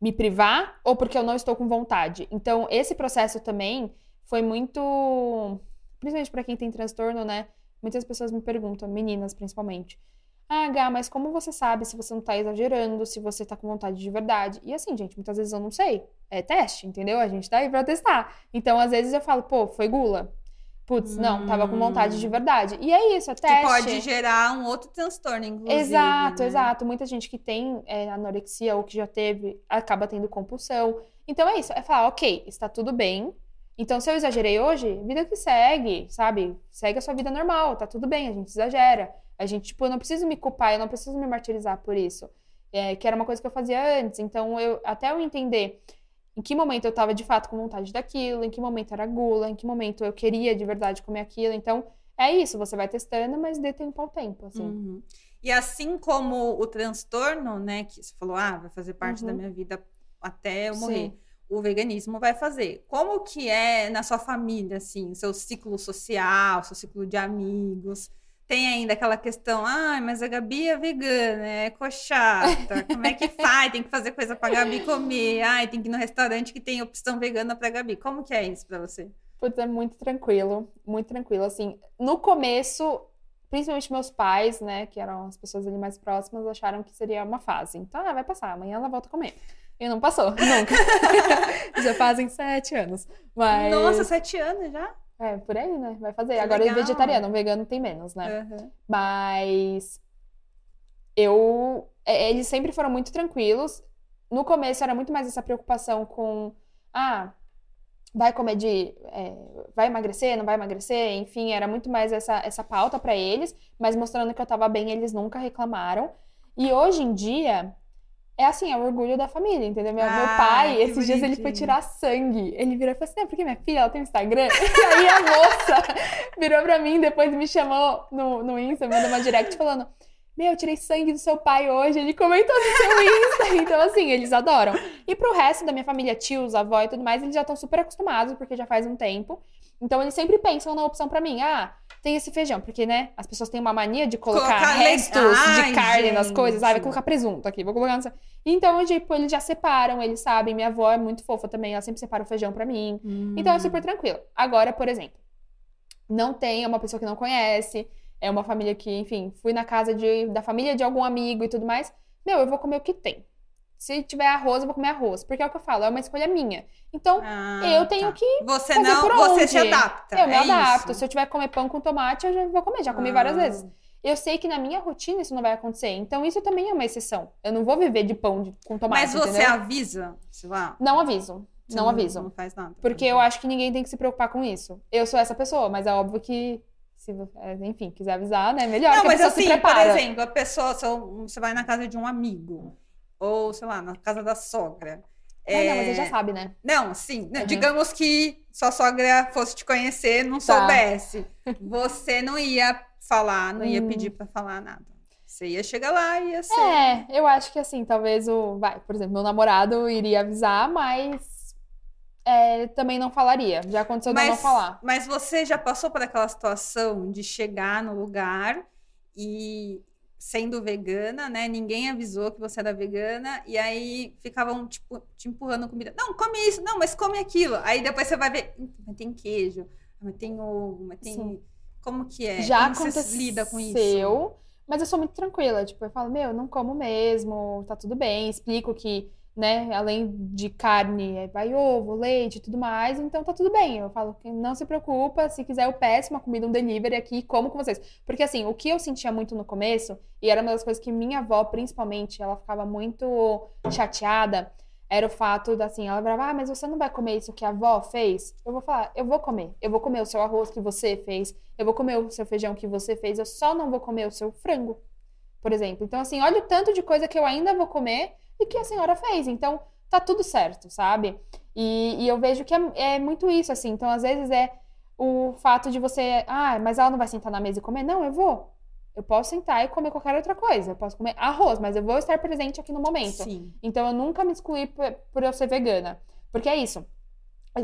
me privar ou porque eu não estou com vontade? Então, esse processo também foi muito. Principalmente pra quem tem transtorno, né? Muitas pessoas me perguntam, meninas principalmente. Ah, Gá, mas como você sabe se você não tá exagerando, se você tá com vontade de verdade? E assim, gente, muitas vezes eu não sei. É teste, entendeu? A gente tá aí pra testar. Então, às vezes eu falo, pô, foi gula. Putz, não, tava com vontade de verdade. E é isso, é que pode gerar um outro transtorno, inclusive. Exato, né? exato. Muita gente que tem é, anorexia ou que já teve, acaba tendo compulsão. Então é isso, é falar, ok, está tudo bem. Então, se eu exagerei hoje, vida que segue, sabe? Segue a sua vida normal, tá tudo bem, a gente exagera. A gente, tipo, eu não preciso me culpar, eu não preciso me martirizar por isso. É, que era uma coisa que eu fazia antes. Então, eu, até eu entender em que momento eu tava de fato com vontade daquilo, em que momento era gula, em que momento eu queria de verdade comer aquilo. Então, é isso, você vai testando, mas dê tempo ao tempo, assim. Uhum. E assim como o transtorno, né, que você falou, ah, vai fazer parte da Uhum. minha vida até eu morrer. Sim. O veganismo vai fazer. Como que é na sua família, assim, seu ciclo social, seu ciclo de amigos? Tem ainda aquela questão, ah, mas a Gabi é vegana, é coxata, como é que faz? Tem que fazer coisa pra Gabi comer, ai, tem que ir no restaurante que tem opção vegana pra Gabi. Como que é isso pra você? Putz, é muito tranquilo, muito tranquilo. Assim, no começo, principalmente meus pais, né, que eram as pessoas ali mais próximas, acharam que seria uma fase. Então, ah, vai passar, amanhã ela volta a comer. E não passou, nunca. já fazem sete anos. Mas. Nossa, sete anos já? É, por aí, né? Vai fazer. Que Agora, legal. vegetariano, vegano tem menos, né? Aham. Mas eu. é, Eles sempre foram muito tranquilos. No começo era muito mais essa preocupação com. Ah, vai comer de. é, vai emagrecer, não vai emagrecer? Enfim, era muito mais essa, essa pauta pra eles. Mas mostrando que eu tava bem, eles nunca reclamaram. E hoje em dia. É assim, é o orgulho da família, entendeu? Meu, meu Ah, pai, que esses dias ele foi bonitinho. tirar sangue. Ele virou e falou assim: ah, porque minha filha ela tem um Instagram? E aí a moça virou pra mim, depois me chamou no, no Insta, mandou uma direct falando: Meu, eu tirei sangue do seu pai hoje. Ele comentou no seu Insta. Então, assim, eles adoram. E pro resto da minha família, tios, avó e tudo mais, eles já estão super acostumados, porque já faz um tempo. Então, eles sempre pensam na opção pra mim: Ah, tem esse feijão. Porque, né, as pessoas têm uma mania de colocar, Colocar restos Ai, de carne nas gente. coisas. Ah, vai colocar presunto aqui, vou colocar. Nessa... Então, tipo, eles já separam, eles sabem. Minha avó é muito fofa também, ela sempre separa o feijão pra mim. Então é super tranquilo. Agora, por exemplo, não tem, é uma pessoa que não conhece, é uma família que, enfim, fui na casa de, da família de algum amigo e tudo mais. Meu, eu vou comer o que tem. Se tiver arroz, eu vou comer arroz. Porque é o que eu falo, é uma escolha minha. Então, Ah, eu tenho tá. que Você fazer não, por você onde? se adapta. eu me é adapto. isso. Se eu tiver que comer pão com tomate, eu já vou comer. Já comi várias Ah. vezes. Eu sei que na minha rotina isso não vai acontecer. Então, isso também é uma exceção. Eu não vou viver de pão de- com tomate, Mas você entendeu? avisa, sei lá. Não aviso. você Não aviso. Não faz nada. Porque eu acho que ninguém tem que se preocupar com isso. Eu sou essa pessoa, mas é óbvio que, se você, enfim, quiser avisar, né? Melhor Não, mas assim, se por exemplo, a pessoa, você vai na casa de um amigo, ou sei lá, na casa da sogra. Não, não, é, mas você já sabe, né? Não, sim. Não, Uhum. Digamos que sua sogra fosse te conhecer, não Tá. soubesse. Você não ia falar, não ia Hum. pedir pra falar nada. Você ia chegar lá e ia ser. É, eu acho que assim, talvez o. Vai, por exemplo, meu namorado iria avisar, mas é, também não falaria. Já aconteceu de eu não falar. mas você já passou por aquela situação de chegar no lugar e sendo vegana, né? Ninguém avisou que você era vegana e aí ficavam tipo te empurrando comida. Não, come isso. Não, mas come aquilo. Aí depois você vai ver, "Hum, mas tem queijo, mas tem ovo, mas tem Sim. como que é? Já como aconteceu, você lida com isso? mas eu sou muito tranquila. Tipo, eu falo, meu, não como mesmo, tá tudo bem. Explico que, né, além de carne, é, vai ovo, leite tudo mais, então tá tudo bem. Eu falo que não se preocupa, se quiser eu peço uma comida, um delivery aqui como com vocês. Porque assim, o que eu sentia muito no começo, e era uma das coisas que minha avó, principalmente, ela ficava muito chateada, era o fato da assim, ela falava, ah, mas você não vai comer isso que a avó fez? Eu vou falar, eu vou comer. Eu vou comer o seu arroz que você fez, eu vou comer o seu feijão que você fez, eu só não vou comer o seu frango, por exemplo. Então, assim, olha o tanto de coisa que eu ainda vou comer e que a senhora fez. Então, tá tudo certo, sabe? E, e eu vejo que é, é muito isso, assim. Então, às vezes é o fato de você, ah, mas ela não vai sentar na mesa e comer? Não, eu vou. Eu posso sentar e comer qualquer outra coisa. Eu posso comer arroz, mas eu vou estar presente aqui no momento. Sim. Então eu nunca me excluí por, por eu ser vegana. Porque é isso.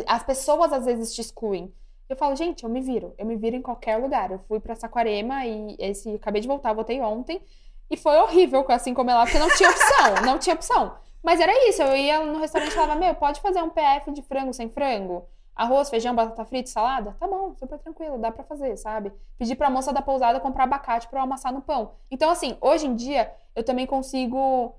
As pessoas às vezes te excluem. Eu falo, gente, eu me viro. Eu me viro em qualquer lugar. Eu fui pra Saquarema e esse acabei de voltar, voltei ontem. E foi horrível assim comer lá, porque não tinha opção. não tinha opção. Mas era isso. Eu ia no restaurante e falava, meu, pode fazer um PF de frango sem frango? Arroz, feijão, batata frita, salada? Tá bom, super tranquilo, dá pra fazer, sabe? Pedi pra moça da pousada comprar abacate pra eu amassar no pão. Então, assim, hoje em dia, eu também consigo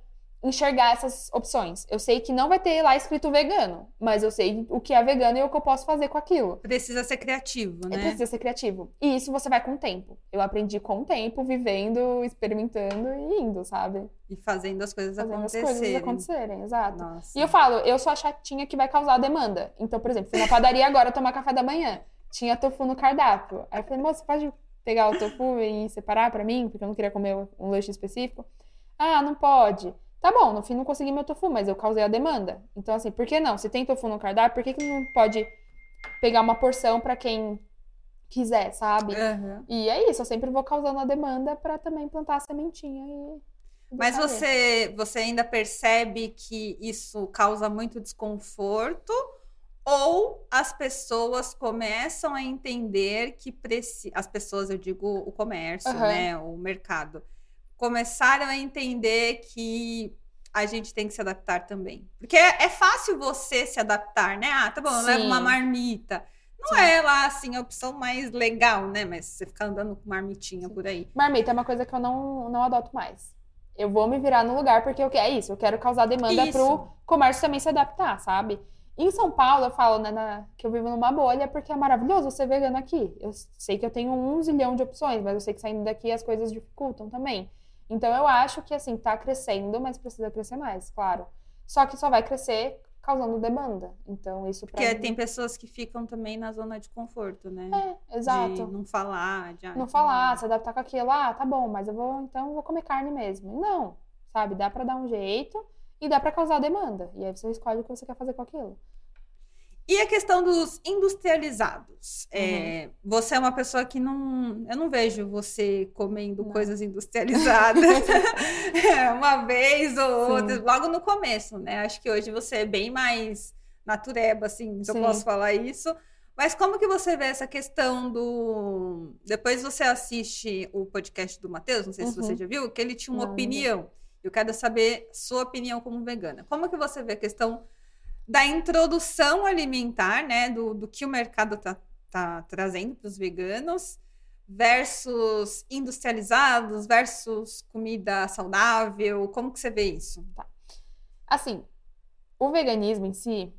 enxergar essas opções. Eu sei que não vai ter lá escrito vegano, mas eu sei o que é vegano e o que eu posso fazer com aquilo. Precisa ser criativo, É né? precisa ser criativo. E isso você vai com o tempo. Eu aprendi com o tempo, vivendo, experimentando e indo, sabe? E fazendo as coisas Fazendo as acontecerem. coisas acontecerem, exato. Nossa. E eu falo, eu sou a chatinha que vai causar demanda. Então, por exemplo, fui na padaria agora tomar café da manhã. Tinha tofu no cardápio. Aí eu falei, moça, pode pegar o tofu e separar pra mim? Porque eu não queria comer um lanche específico. Ah, não pode. Tá bom, no fim não consegui meu tofu, mas eu causei a demanda. Então, assim, por que não? Se tem tofu no cardápio, por que, que não pode pegar uma porção pra quem quiser, sabe? Aham. E é isso, eu sempre vou causando a demanda pra também plantar a sementinha e. Mas você, você ainda percebe que isso causa muito desconforto? Ou as pessoas começam a entender que preci... as pessoas, eu digo o comércio, Aham. né, o mercado, começaram a entender que a gente tem que se adaptar também. Porque é, é fácil você se adaptar, né? Ah, tá bom, eu levo Sim. uma marmita. Não Sim. é lá assim a opção mais legal, né? Mas você ficar andando com marmitinha por aí. Marmita é uma coisa que eu não, não adoto mais. Eu vou me virar no lugar porque eu é isso, eu quero causar demanda Isso. pro comércio também se adaptar, sabe? Em São Paulo, eu falo né, na- que eu vivo numa bolha porque é maravilhoso ser vegano aqui. Eu sei que eu tenho um zilhão de opções, mas eu sei que saindo daqui as coisas dificultam também. Então eu acho que assim, tá crescendo, mas precisa crescer mais, claro. Só que só vai crescer causando demanda. Então isso pra Porque mim- tem pessoas que ficam também na zona de conforto, né? É, exato. De não falar, de ah, não falar, se adaptar com aquilo, ah, tá bom, mas eu vou, então eu vou comer carne mesmo. Não, sabe? Dá pra dar um jeito e dá pra causar demanda. E aí você escolhe o que você quer fazer com aquilo. E a questão dos industrializados. Uhum. É, você é uma pessoa que não. Eu não vejo você comendo não. coisas industrializadas uma vez ou Sim. outra, logo no começo, né? Acho que hoje você é bem mais natureba, assim, se Sim. eu posso falar isso. Mas como que você vê essa questão do. Depois você assiste o podcast do Matheus, não sei uhum. se você uhum. já viu, que ele tinha uma não, opinião. Não. Eu quero saber sua opinião como vegana. Como que você vê a questão da introdução alimentar, né, do, do que o mercado está tá trazendo para os veganos, versus industrializados, versus comida saudável? Como que você vê isso? Tá. Assim, o veganismo em si,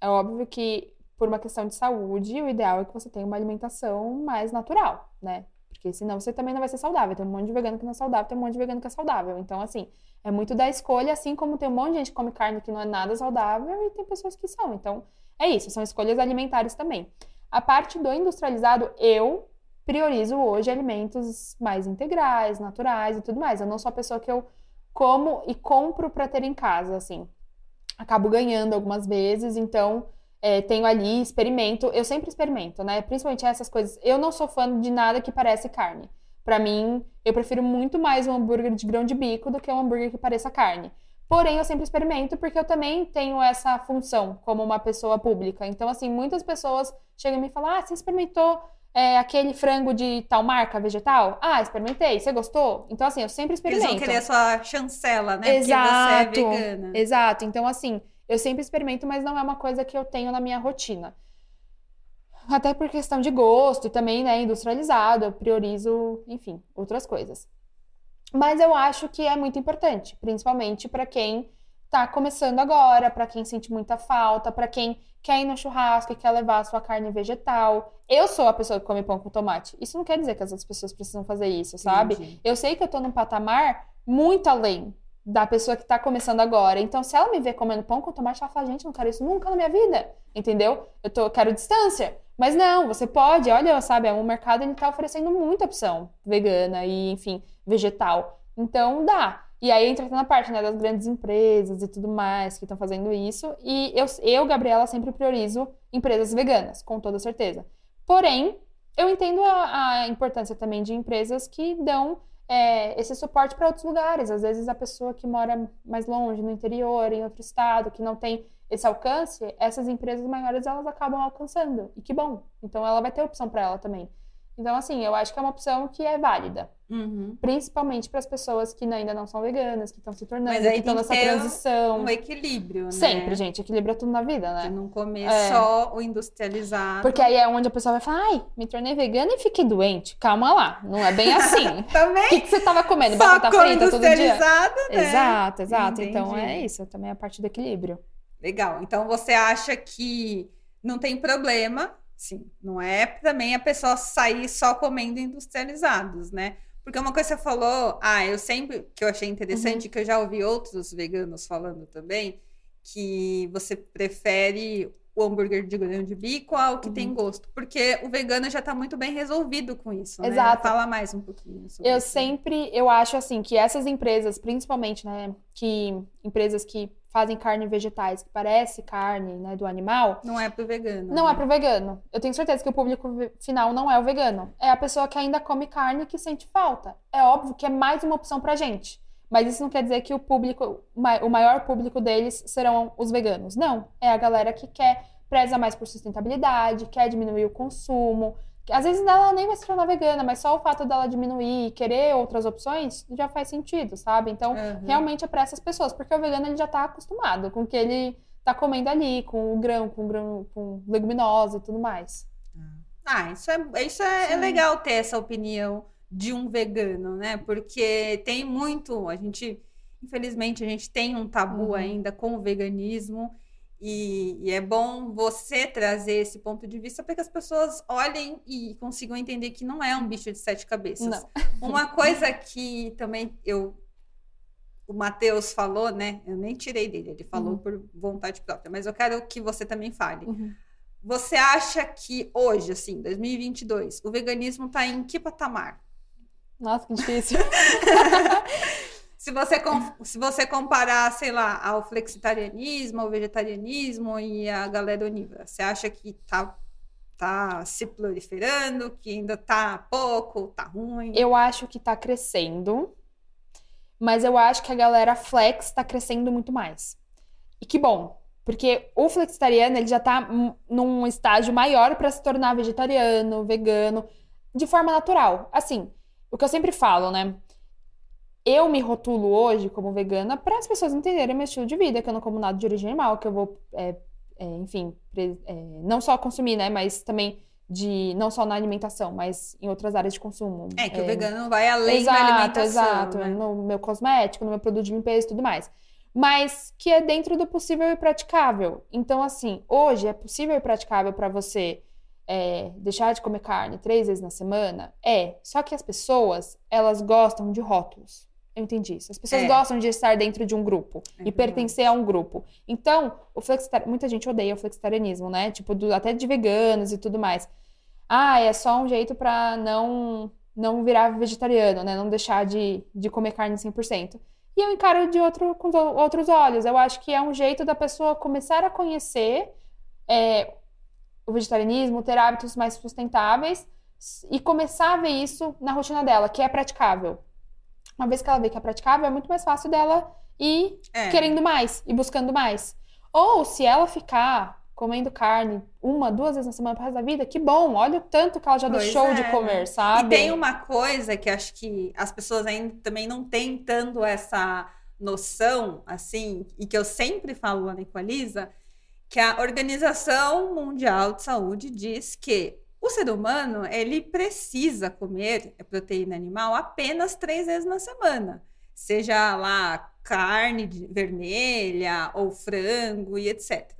é óbvio que por uma questão de saúde, o ideal é que você tenha uma alimentação mais natural, né? Porque senão você também não vai ser saudável. Tem um monte de vegano que não é saudável, tem um monte de vegano que é saudável. Então, assim, é muito da escolha, assim como tem um monte de gente que come carne que não é nada saudável e tem pessoas que são. Então, é isso, são escolhas alimentares também. A parte do industrializado, eu priorizo hoje alimentos mais integrais, naturais e tudo mais. Eu não sou a pessoa que eu como e compro para ter em casa, assim. Acabo ganhando algumas vezes, então é, tenho ali, experimento. Eu sempre experimento, né? Principalmente essas coisas. Eu não sou fã de nada que parece carne. Para mim, eu prefiro muito mais um hambúrguer de grão de bico do que um hambúrguer que pareça carne. Porém, eu sempre experimento porque eu também tenho essa função como uma pessoa pública. Então, assim, muitas pessoas chegam e me falam: Ah, você experimentou é, aquele frango de tal marca vegetal? Ah, experimentei. Você gostou? Então, assim, eu sempre experimento. Eles vão querer a sua chancela, né? Exato. Porque você é vegana. Exato. Então, assim, eu sempre experimento, mas não é uma coisa que eu tenho na minha rotina até por questão de gosto e também, né, industrializado, eu priorizo, enfim, outras coisas. Mas eu acho que é muito importante, principalmente para quem tá começando agora, para quem sente muita falta, para quem quer ir no churrasco e quer levar a sua carne vegetal. Eu sou a pessoa que come pão com tomate. Isso não quer dizer que as outras pessoas precisam fazer isso, sabe? Entendi. Eu sei que eu tô num patamar muito além da pessoa que tá começando agora. Então, se ela me ver comendo pão com tomate, ela fala, gente, não quero isso nunca na minha vida. Entendeu? Eu tô, quero distância. Mas não, você pode, olha, sabe, o mercado ele tá oferecendo muita opção vegana e, enfim, vegetal. Então dá. E aí entra na parte né, das grandes empresas e tudo mais que estão fazendo isso. E eu, eu, Gabriela, sempre priorizo empresas veganas, com toda certeza. Porém, eu entendo a, a importância também de empresas que dão é, esse suporte para outros lugares. Às vezes a pessoa que mora mais longe, no interior, em outro estado, que não tem esse alcance, essas empresas maiores elas acabam alcançando. E que bom. Então ela vai ter opção para ela também. Então, assim, eu acho que é uma opção que é válida. Uhum. Principalmente para as pessoas que ainda não são veganas, que estão se tornando, que estão nessa transição. Um equilíbrio, né? Sempre, gente. Equilíbrio é tudo na vida, né? De não comer é. só o industrializado. Porque aí é onde a pessoa vai falar, ai, me tornei vegana e fiquei doente. Calma lá, não é bem assim. também? O que, que você estava comendo? Só Batata frita todo dia? Né? Exato, exato. Entendi. Então é isso, também é a parte do equilíbrio. Legal. Então você acha que não tem problema, sim, não é também a pessoa sair só comendo industrializados, né? Porque uma coisa que você falou, ah, eu sempre que eu achei interessante, uhum. que eu já ouvi outros veganos falando também, que você prefere o hambúrguer de grão de bico ao que uhum. tem gosto. Porque o vegano já está muito bem resolvido com isso, né? Exato. Fala mais um pouquinho sobre Eu isso. sempre, eu acho assim, que essas empresas, principalmente, né, que empresas que fazem carne vegetais, que parece carne, né, do animal. Não é pro vegano. Não é né? é pro vegano. Eu tenho certeza que o público final não é o vegano. É a pessoa que ainda come carne que sente falta. É óbvio que é mais uma opção pra gente. Mas isso não quer dizer que o público, o maior público deles serão os veganos. Não. É a galera que quer, preza mais por sustentabilidade, quer diminuir o consumo, às vezes ela nem vai se tornar vegana, mas só o fato dela diminuir e querer outras opções já faz sentido, sabe? Então, uhum. realmente é para essas pessoas, porque o vegano ele já tá acostumado com o que ele tá comendo ali, com o grão, com grão, com leguminosa e tudo mais. Ah, isso é, isso é, é legal ter essa opinião de um vegano, né? Porque tem muito, a gente, infelizmente, a gente tem um tabu uhum. ainda com o veganismo. E, e, é bom você trazer esse ponto de vista para que as pessoas olhem e consigam entender que não é um bicho de sete cabeças. Não. Uma coisa que também eu o Matheus falou, né? Eu nem tirei dele, ele falou uhum. por vontade própria, mas eu quero que você também fale. Uhum. Você acha que hoje, assim, 2022, o veganismo está em que patamar? Nossa, que difícil. se você, se você comparar, sei lá, ao flexitarianismo, ao vegetarianismo e a galera onívora, você acha que tá, tá se proliferando, que ainda tá pouco, tá ruim? Eu acho que tá crescendo, mas eu acho que a galera flex tá crescendo muito mais. E que bom, porque o flexitariano ele já tá num estágio maior para se tornar vegetariano, vegano, de forma natural. Assim, o que eu sempre falo, né? Eu me rotulo hoje como vegana para as pessoas entenderem meu estilo de vida, que eu não como nada de origem animal, que eu vou, é, é, enfim, é, não só consumir, né? Mas também de não só na alimentação, mas em outras áreas de consumo. É que o vegano vai além da exato, alimentação, exato, né? no meu cosmético, no meu produto de limpeza e tudo mais. Mas que é dentro do possível e praticável. Então, assim, hoje é possível e praticável para você é, deixar de comer carne três vezes na semana? É. Só que as pessoas, elas gostam de rótulos. Eu entendi isso. As pessoas É. gostam de estar dentro de um grupo É e pertencer a um grupo. Então, o flexitar... muita gente odeia o flexitarianismo, né? Tipo, do- até de veganos e tudo mais. Ah, é só um jeito pra não não virar vegetariano, né? Não deixar de, de comer carne 100%. E eu encaro de outro, com outros olhos. Eu acho que é um jeito da pessoa começar a conhecer é, o vegetarianismo, ter hábitos mais sustentáveis e começar a ver isso na rotina dela, que é praticável. Uma vez que ela vê que é praticável, é muito mais fácil dela ir É. querendo mais e buscando mais. Ou se ela ficar comendo carne uma, duas vezes na semana pro resto da vida, que bom, olha o tanto que ela já Pois deixou é, de comer, E sabe? tem uma coisa que acho que as pessoas ainda também não têm tanto essa noção, assim, e que eu sempre falo lá na Equaliza, que a Organização Mundial de Saúde diz que o ser humano, ele precisa comer proteína animal apenas três vezes na semana. Seja lá carne vermelha ou frango e etc.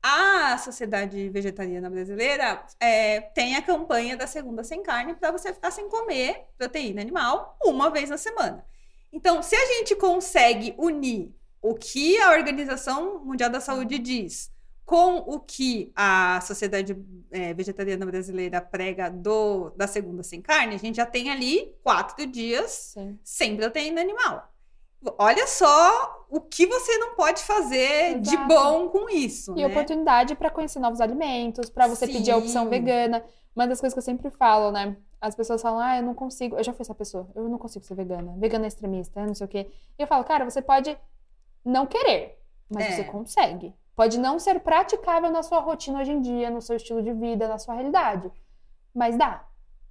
A Sociedade Vegetariana Brasileira é, tem a campanha da segunda sem carne para você ficar sem comer proteína animal uma vez na semana. Então, se a gente consegue unir o que a Organização Mundial da Saúde diz com o que a Sociedade é, Vegetariana Brasileira prega do, da segunda sem carne, a gente já tem ali quatro dias Sim. sem proteína animal. Olha só o que você não pode fazer de Exato. bom com isso. E né? oportunidade para conhecer novos alimentos, para você pedir a opção Sim. vegana. Uma das coisas que eu sempre falo, né? As pessoas falam, ah, eu não consigo. Eu já fui essa pessoa, eu não consigo ser vegana. Vegana é extremista, não sei o quê. E eu falo, cara, você pode não querer, mas É. você consegue. Pode não ser praticável na sua rotina hoje em dia, no seu estilo de vida, na sua realidade. Mas dá.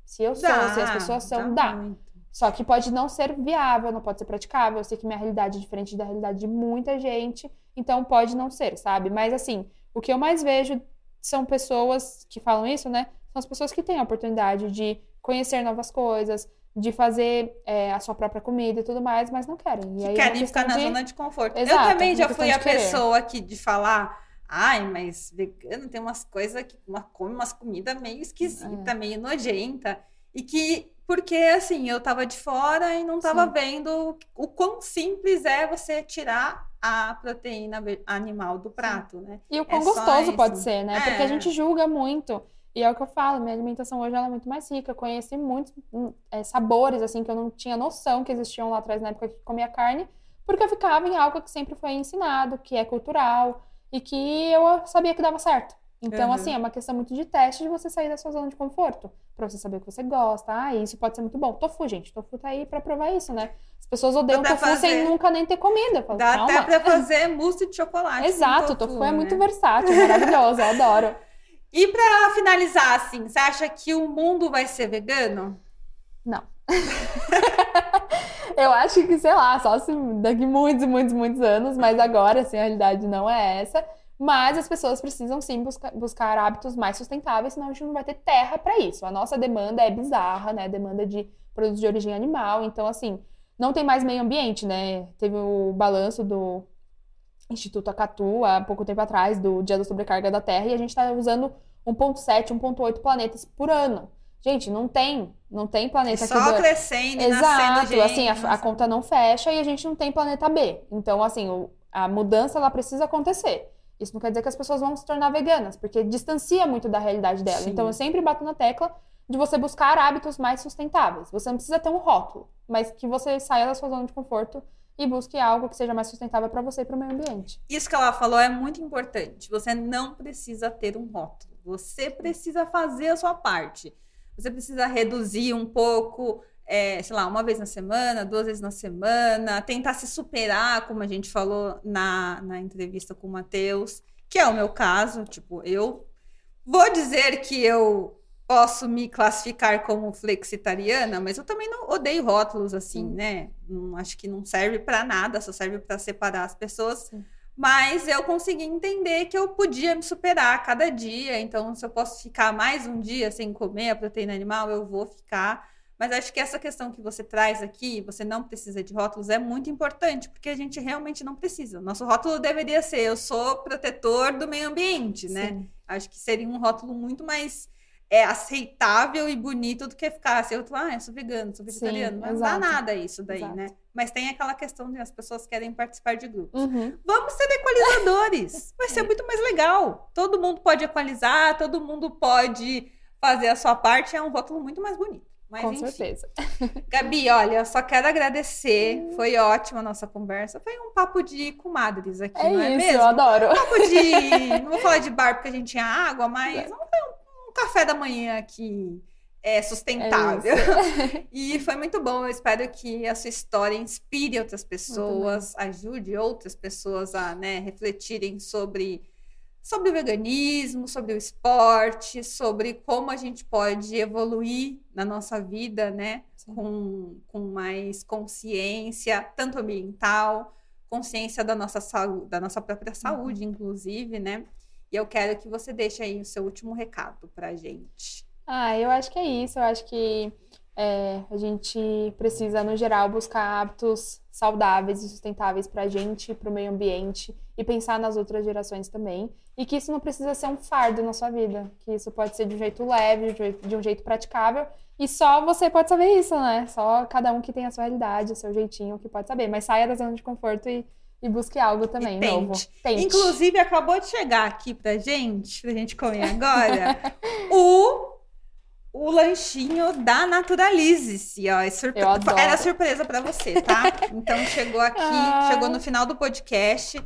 Se eu sou, se as pessoas são, dá. muito. Só que pode não ser viável, não pode ser praticável. Eu sei que minha realidade é diferente da realidade de muita gente, então pode não ser, sabe? Mas assim, o que eu mais vejo são pessoas que falam isso, né? São as pessoas que têm a oportunidade de conhecer novas coisas, de fazer é, a sua própria comida e tudo mais, mas não querem. E Que aí é querem ficar na de- zona de conforto. Exato, eu também já fui a querer. pessoa aqui de falar. Ai, mas vegano tem umas coisas que uma, come umas comidas meio esquisita, É. meio nojenta. E que, porque assim, eu tava de fora e não tava Sim. vendo o quão simples é você tirar a proteína animal do prato, né? E o quão É gostoso pode ser, né? É. Porque a gente julga muito. E é o que eu falo, minha alimentação hoje ela é muito mais rica. Eu conheci muitos hum, é, sabores, assim, que eu não tinha noção que existiam lá atrás na época que comia carne, porque eu ficava em algo que sempre foi ensinado, que é cultural, e que eu sabia que dava certo. Então, Uhum. assim, é uma questão muito de teste de você sair da sua zona de conforto. Pra você saber o que você gosta. Ah, isso pode ser muito bom. Tofu, gente. Tofu tá aí pra provar isso, né? As pessoas odeiam tofu sem fazer. nunca nem ter comido. Eu falo, Dá calma. até pra fazer mousse de chocolate. Exato, tofu é né? muito versátil, maravilhoso, eu adoro. E pra finalizar, assim, você acha que o mundo vai ser vegano? Eu acho que, sei lá, só se daqui muitos, muitos, muitos anos, mas agora, assim, a realidade não é essa. Mas as pessoas precisam sim busca- buscar hábitos mais sustentáveis, senão a gente não vai ter terra para isso. A nossa demanda é bizarra, né? Demanda de produtos de origem animal. Então, assim, não tem mais meio ambiente, né? Teve o balanço do Instituto Acatu há pouco tempo atrás, do Dia da Sobrecarga da Terra, e a gente está usando 1,7, 1,8 planetas por ano. Gente, não tem, não tem planeta Só do- crescendo Exato, gente. assim, a, a conta não fecha e a gente não tem planeta B. Então, assim, o- a mudança ela precisa acontecer. Isso não quer dizer que as pessoas vão se tornar veganas, porque distancia muito da realidade dela. Sim. Então, eu sempre bato na tecla de você buscar hábitos mais sustentáveis. Você não precisa ter um rótulo, mas que você saia da sua zona de conforto e busque algo que seja mais sustentável para você e para o meio ambiente. Isso que ela falou é muito importante. Você não precisa ter um rótulo. Você precisa fazer a sua parte. Você precisa reduzir um pouco, é, sei lá, uma vez na semana, duas vezes na semana, tentar se superar, como a gente falou na, na entrevista com o Matheus, que é o meu caso. Tipo, eu vou dizer que eu posso me classificar como flexitariana, mas eu também não odeio rótulos assim, Sim. né? Não, acho que não serve para nada, só serve para separar as pessoas. Sim. Mas eu consegui entender que eu podia me superar a cada dia. Então, se eu posso ficar mais um dia sem comer a proteína animal, eu vou ficar. Mas acho que essa questão que você traz aqui, você não precisa de rótulos, é muito importante, porque a gente realmente não precisa. Nosso rótulo deveria ser: eu sou protetor do meio ambiente, né? Sim. Acho que seria um rótulo muito mais é aceitável e bonito do que ficar assim, eu tô, ah, eu sou vegano, sou vegetariano. Sim, não dá nada isso daí, exato. né? Mas tem aquela questão de as pessoas querem participar de grupos. Uhum. Vamos ser equalizadores. Vai ser muito mais legal. Todo mundo pode equalizar, todo mundo pode fazer a sua parte, é um rótulo muito mais bonito. Mas, Com enfim. certeza. Gabi, olha, só quero agradecer. Foi ótima a nossa conversa. Foi um papo de comadres aqui, é não é isso, mesmo? Eu adoro. Um papo de. Não vou falar de bar porque a gente tinha água, mas é. um café da manhã aqui é sustentável. É e foi muito bom. Eu espero que a sua história inspire outras pessoas, ajude outras pessoas a né, refletirem sobre, sobre o veganismo, sobre o esporte, sobre como a gente pode evoluir na nossa vida, né? Com, com mais consciência, tanto ambiental, consciência da nossa saúde, da nossa própria uhum. saúde, uhum. inclusive, né? E eu quero que você deixe aí o seu último recado para a gente. Ah, eu acho que é isso. Eu acho que é, a gente precisa, no geral, buscar hábitos saudáveis e sustentáveis para a gente, para o meio ambiente e pensar nas outras gerações também. E que isso não precisa ser um fardo na sua vida, que isso pode ser de um jeito leve, de um jeito praticável. E só você pode saber isso, né? Só cada um que tem a sua realidade, o seu jeitinho que pode saber. Mas saia da zona de conforto e e busque algo também tente. novo. Tente. Inclusive, acabou de chegar aqui pra gente, pra gente comer agora, o, o lanchinho da Naturalize-se. Ó, é surpre... Era surpresa pra você, tá? Então, chegou aqui, ah. chegou no final do podcast.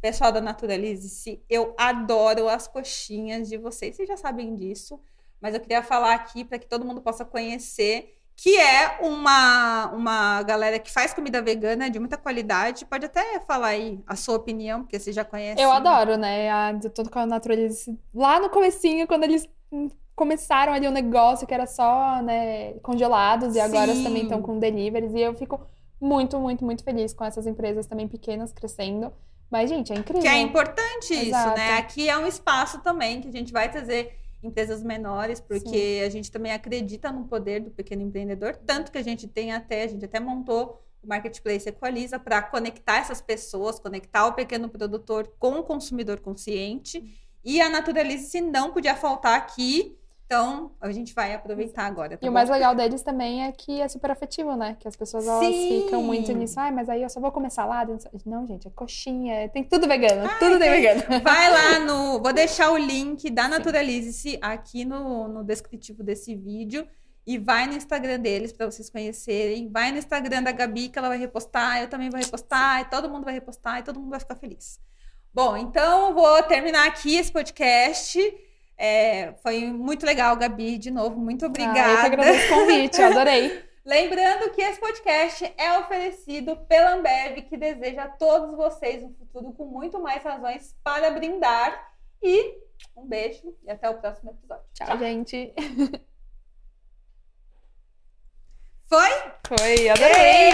Pessoal da Naturalize-se, eu adoro as coxinhas de vocês. Vocês já sabem disso, mas eu queria falar aqui para que todo mundo possa conhecer que é uma, uma galera que faz comida vegana de muita qualidade. Pode até falar aí a sua opinião, porque você já conhece. Eu adoro, né? A, de todo com a natureza. Lá no comecinho, quando eles começaram ali um negócio que era só, né, congelados e agora Sim. também estão com deliveries e eu fico muito, muito, muito feliz com essas empresas também pequenas crescendo. Mas, gente, é incrível. Que é importante Exato. isso, né? Aqui é um espaço também que a gente vai trazer empresas menores, porque Sim. a gente também acredita no poder do pequeno empreendedor, tanto que a gente tem até, a gente até montou o Marketplace Equaliza para conectar essas pessoas, conectar o pequeno produtor com o consumidor consciente. E a Naturalize não podia faltar aqui então, a gente vai aproveitar agora. Tá e bom? o mais legal deles também é que é super afetivo, né? Que as pessoas elas ficam muito nisso. Ai, mas aí eu só vou comer salada. Não, gente, é coxinha. Tem tudo vegano. Ai, tudo tem vegano. Vai lá no. Vou deixar o link da Naturalize-se aqui no, no descritivo desse vídeo. E vai no Instagram deles para vocês conhecerem. Vai no Instagram da Gabi, que ela vai repostar. Eu também vou repostar. E todo mundo vai repostar. E todo mundo vai ficar feliz. Bom, então vou terminar aqui esse podcast. É, foi muito legal, Gabi, de novo, muito obrigada. Ah, eu que agradeço o convite, adorei. Lembrando que esse podcast é oferecido pela Ambev, que deseja a todos vocês um futuro com muito mais razões para brindar. E um beijo e até o próximo episódio. Tchau, Tchau. gente. Foi? Foi, adorei. Ei!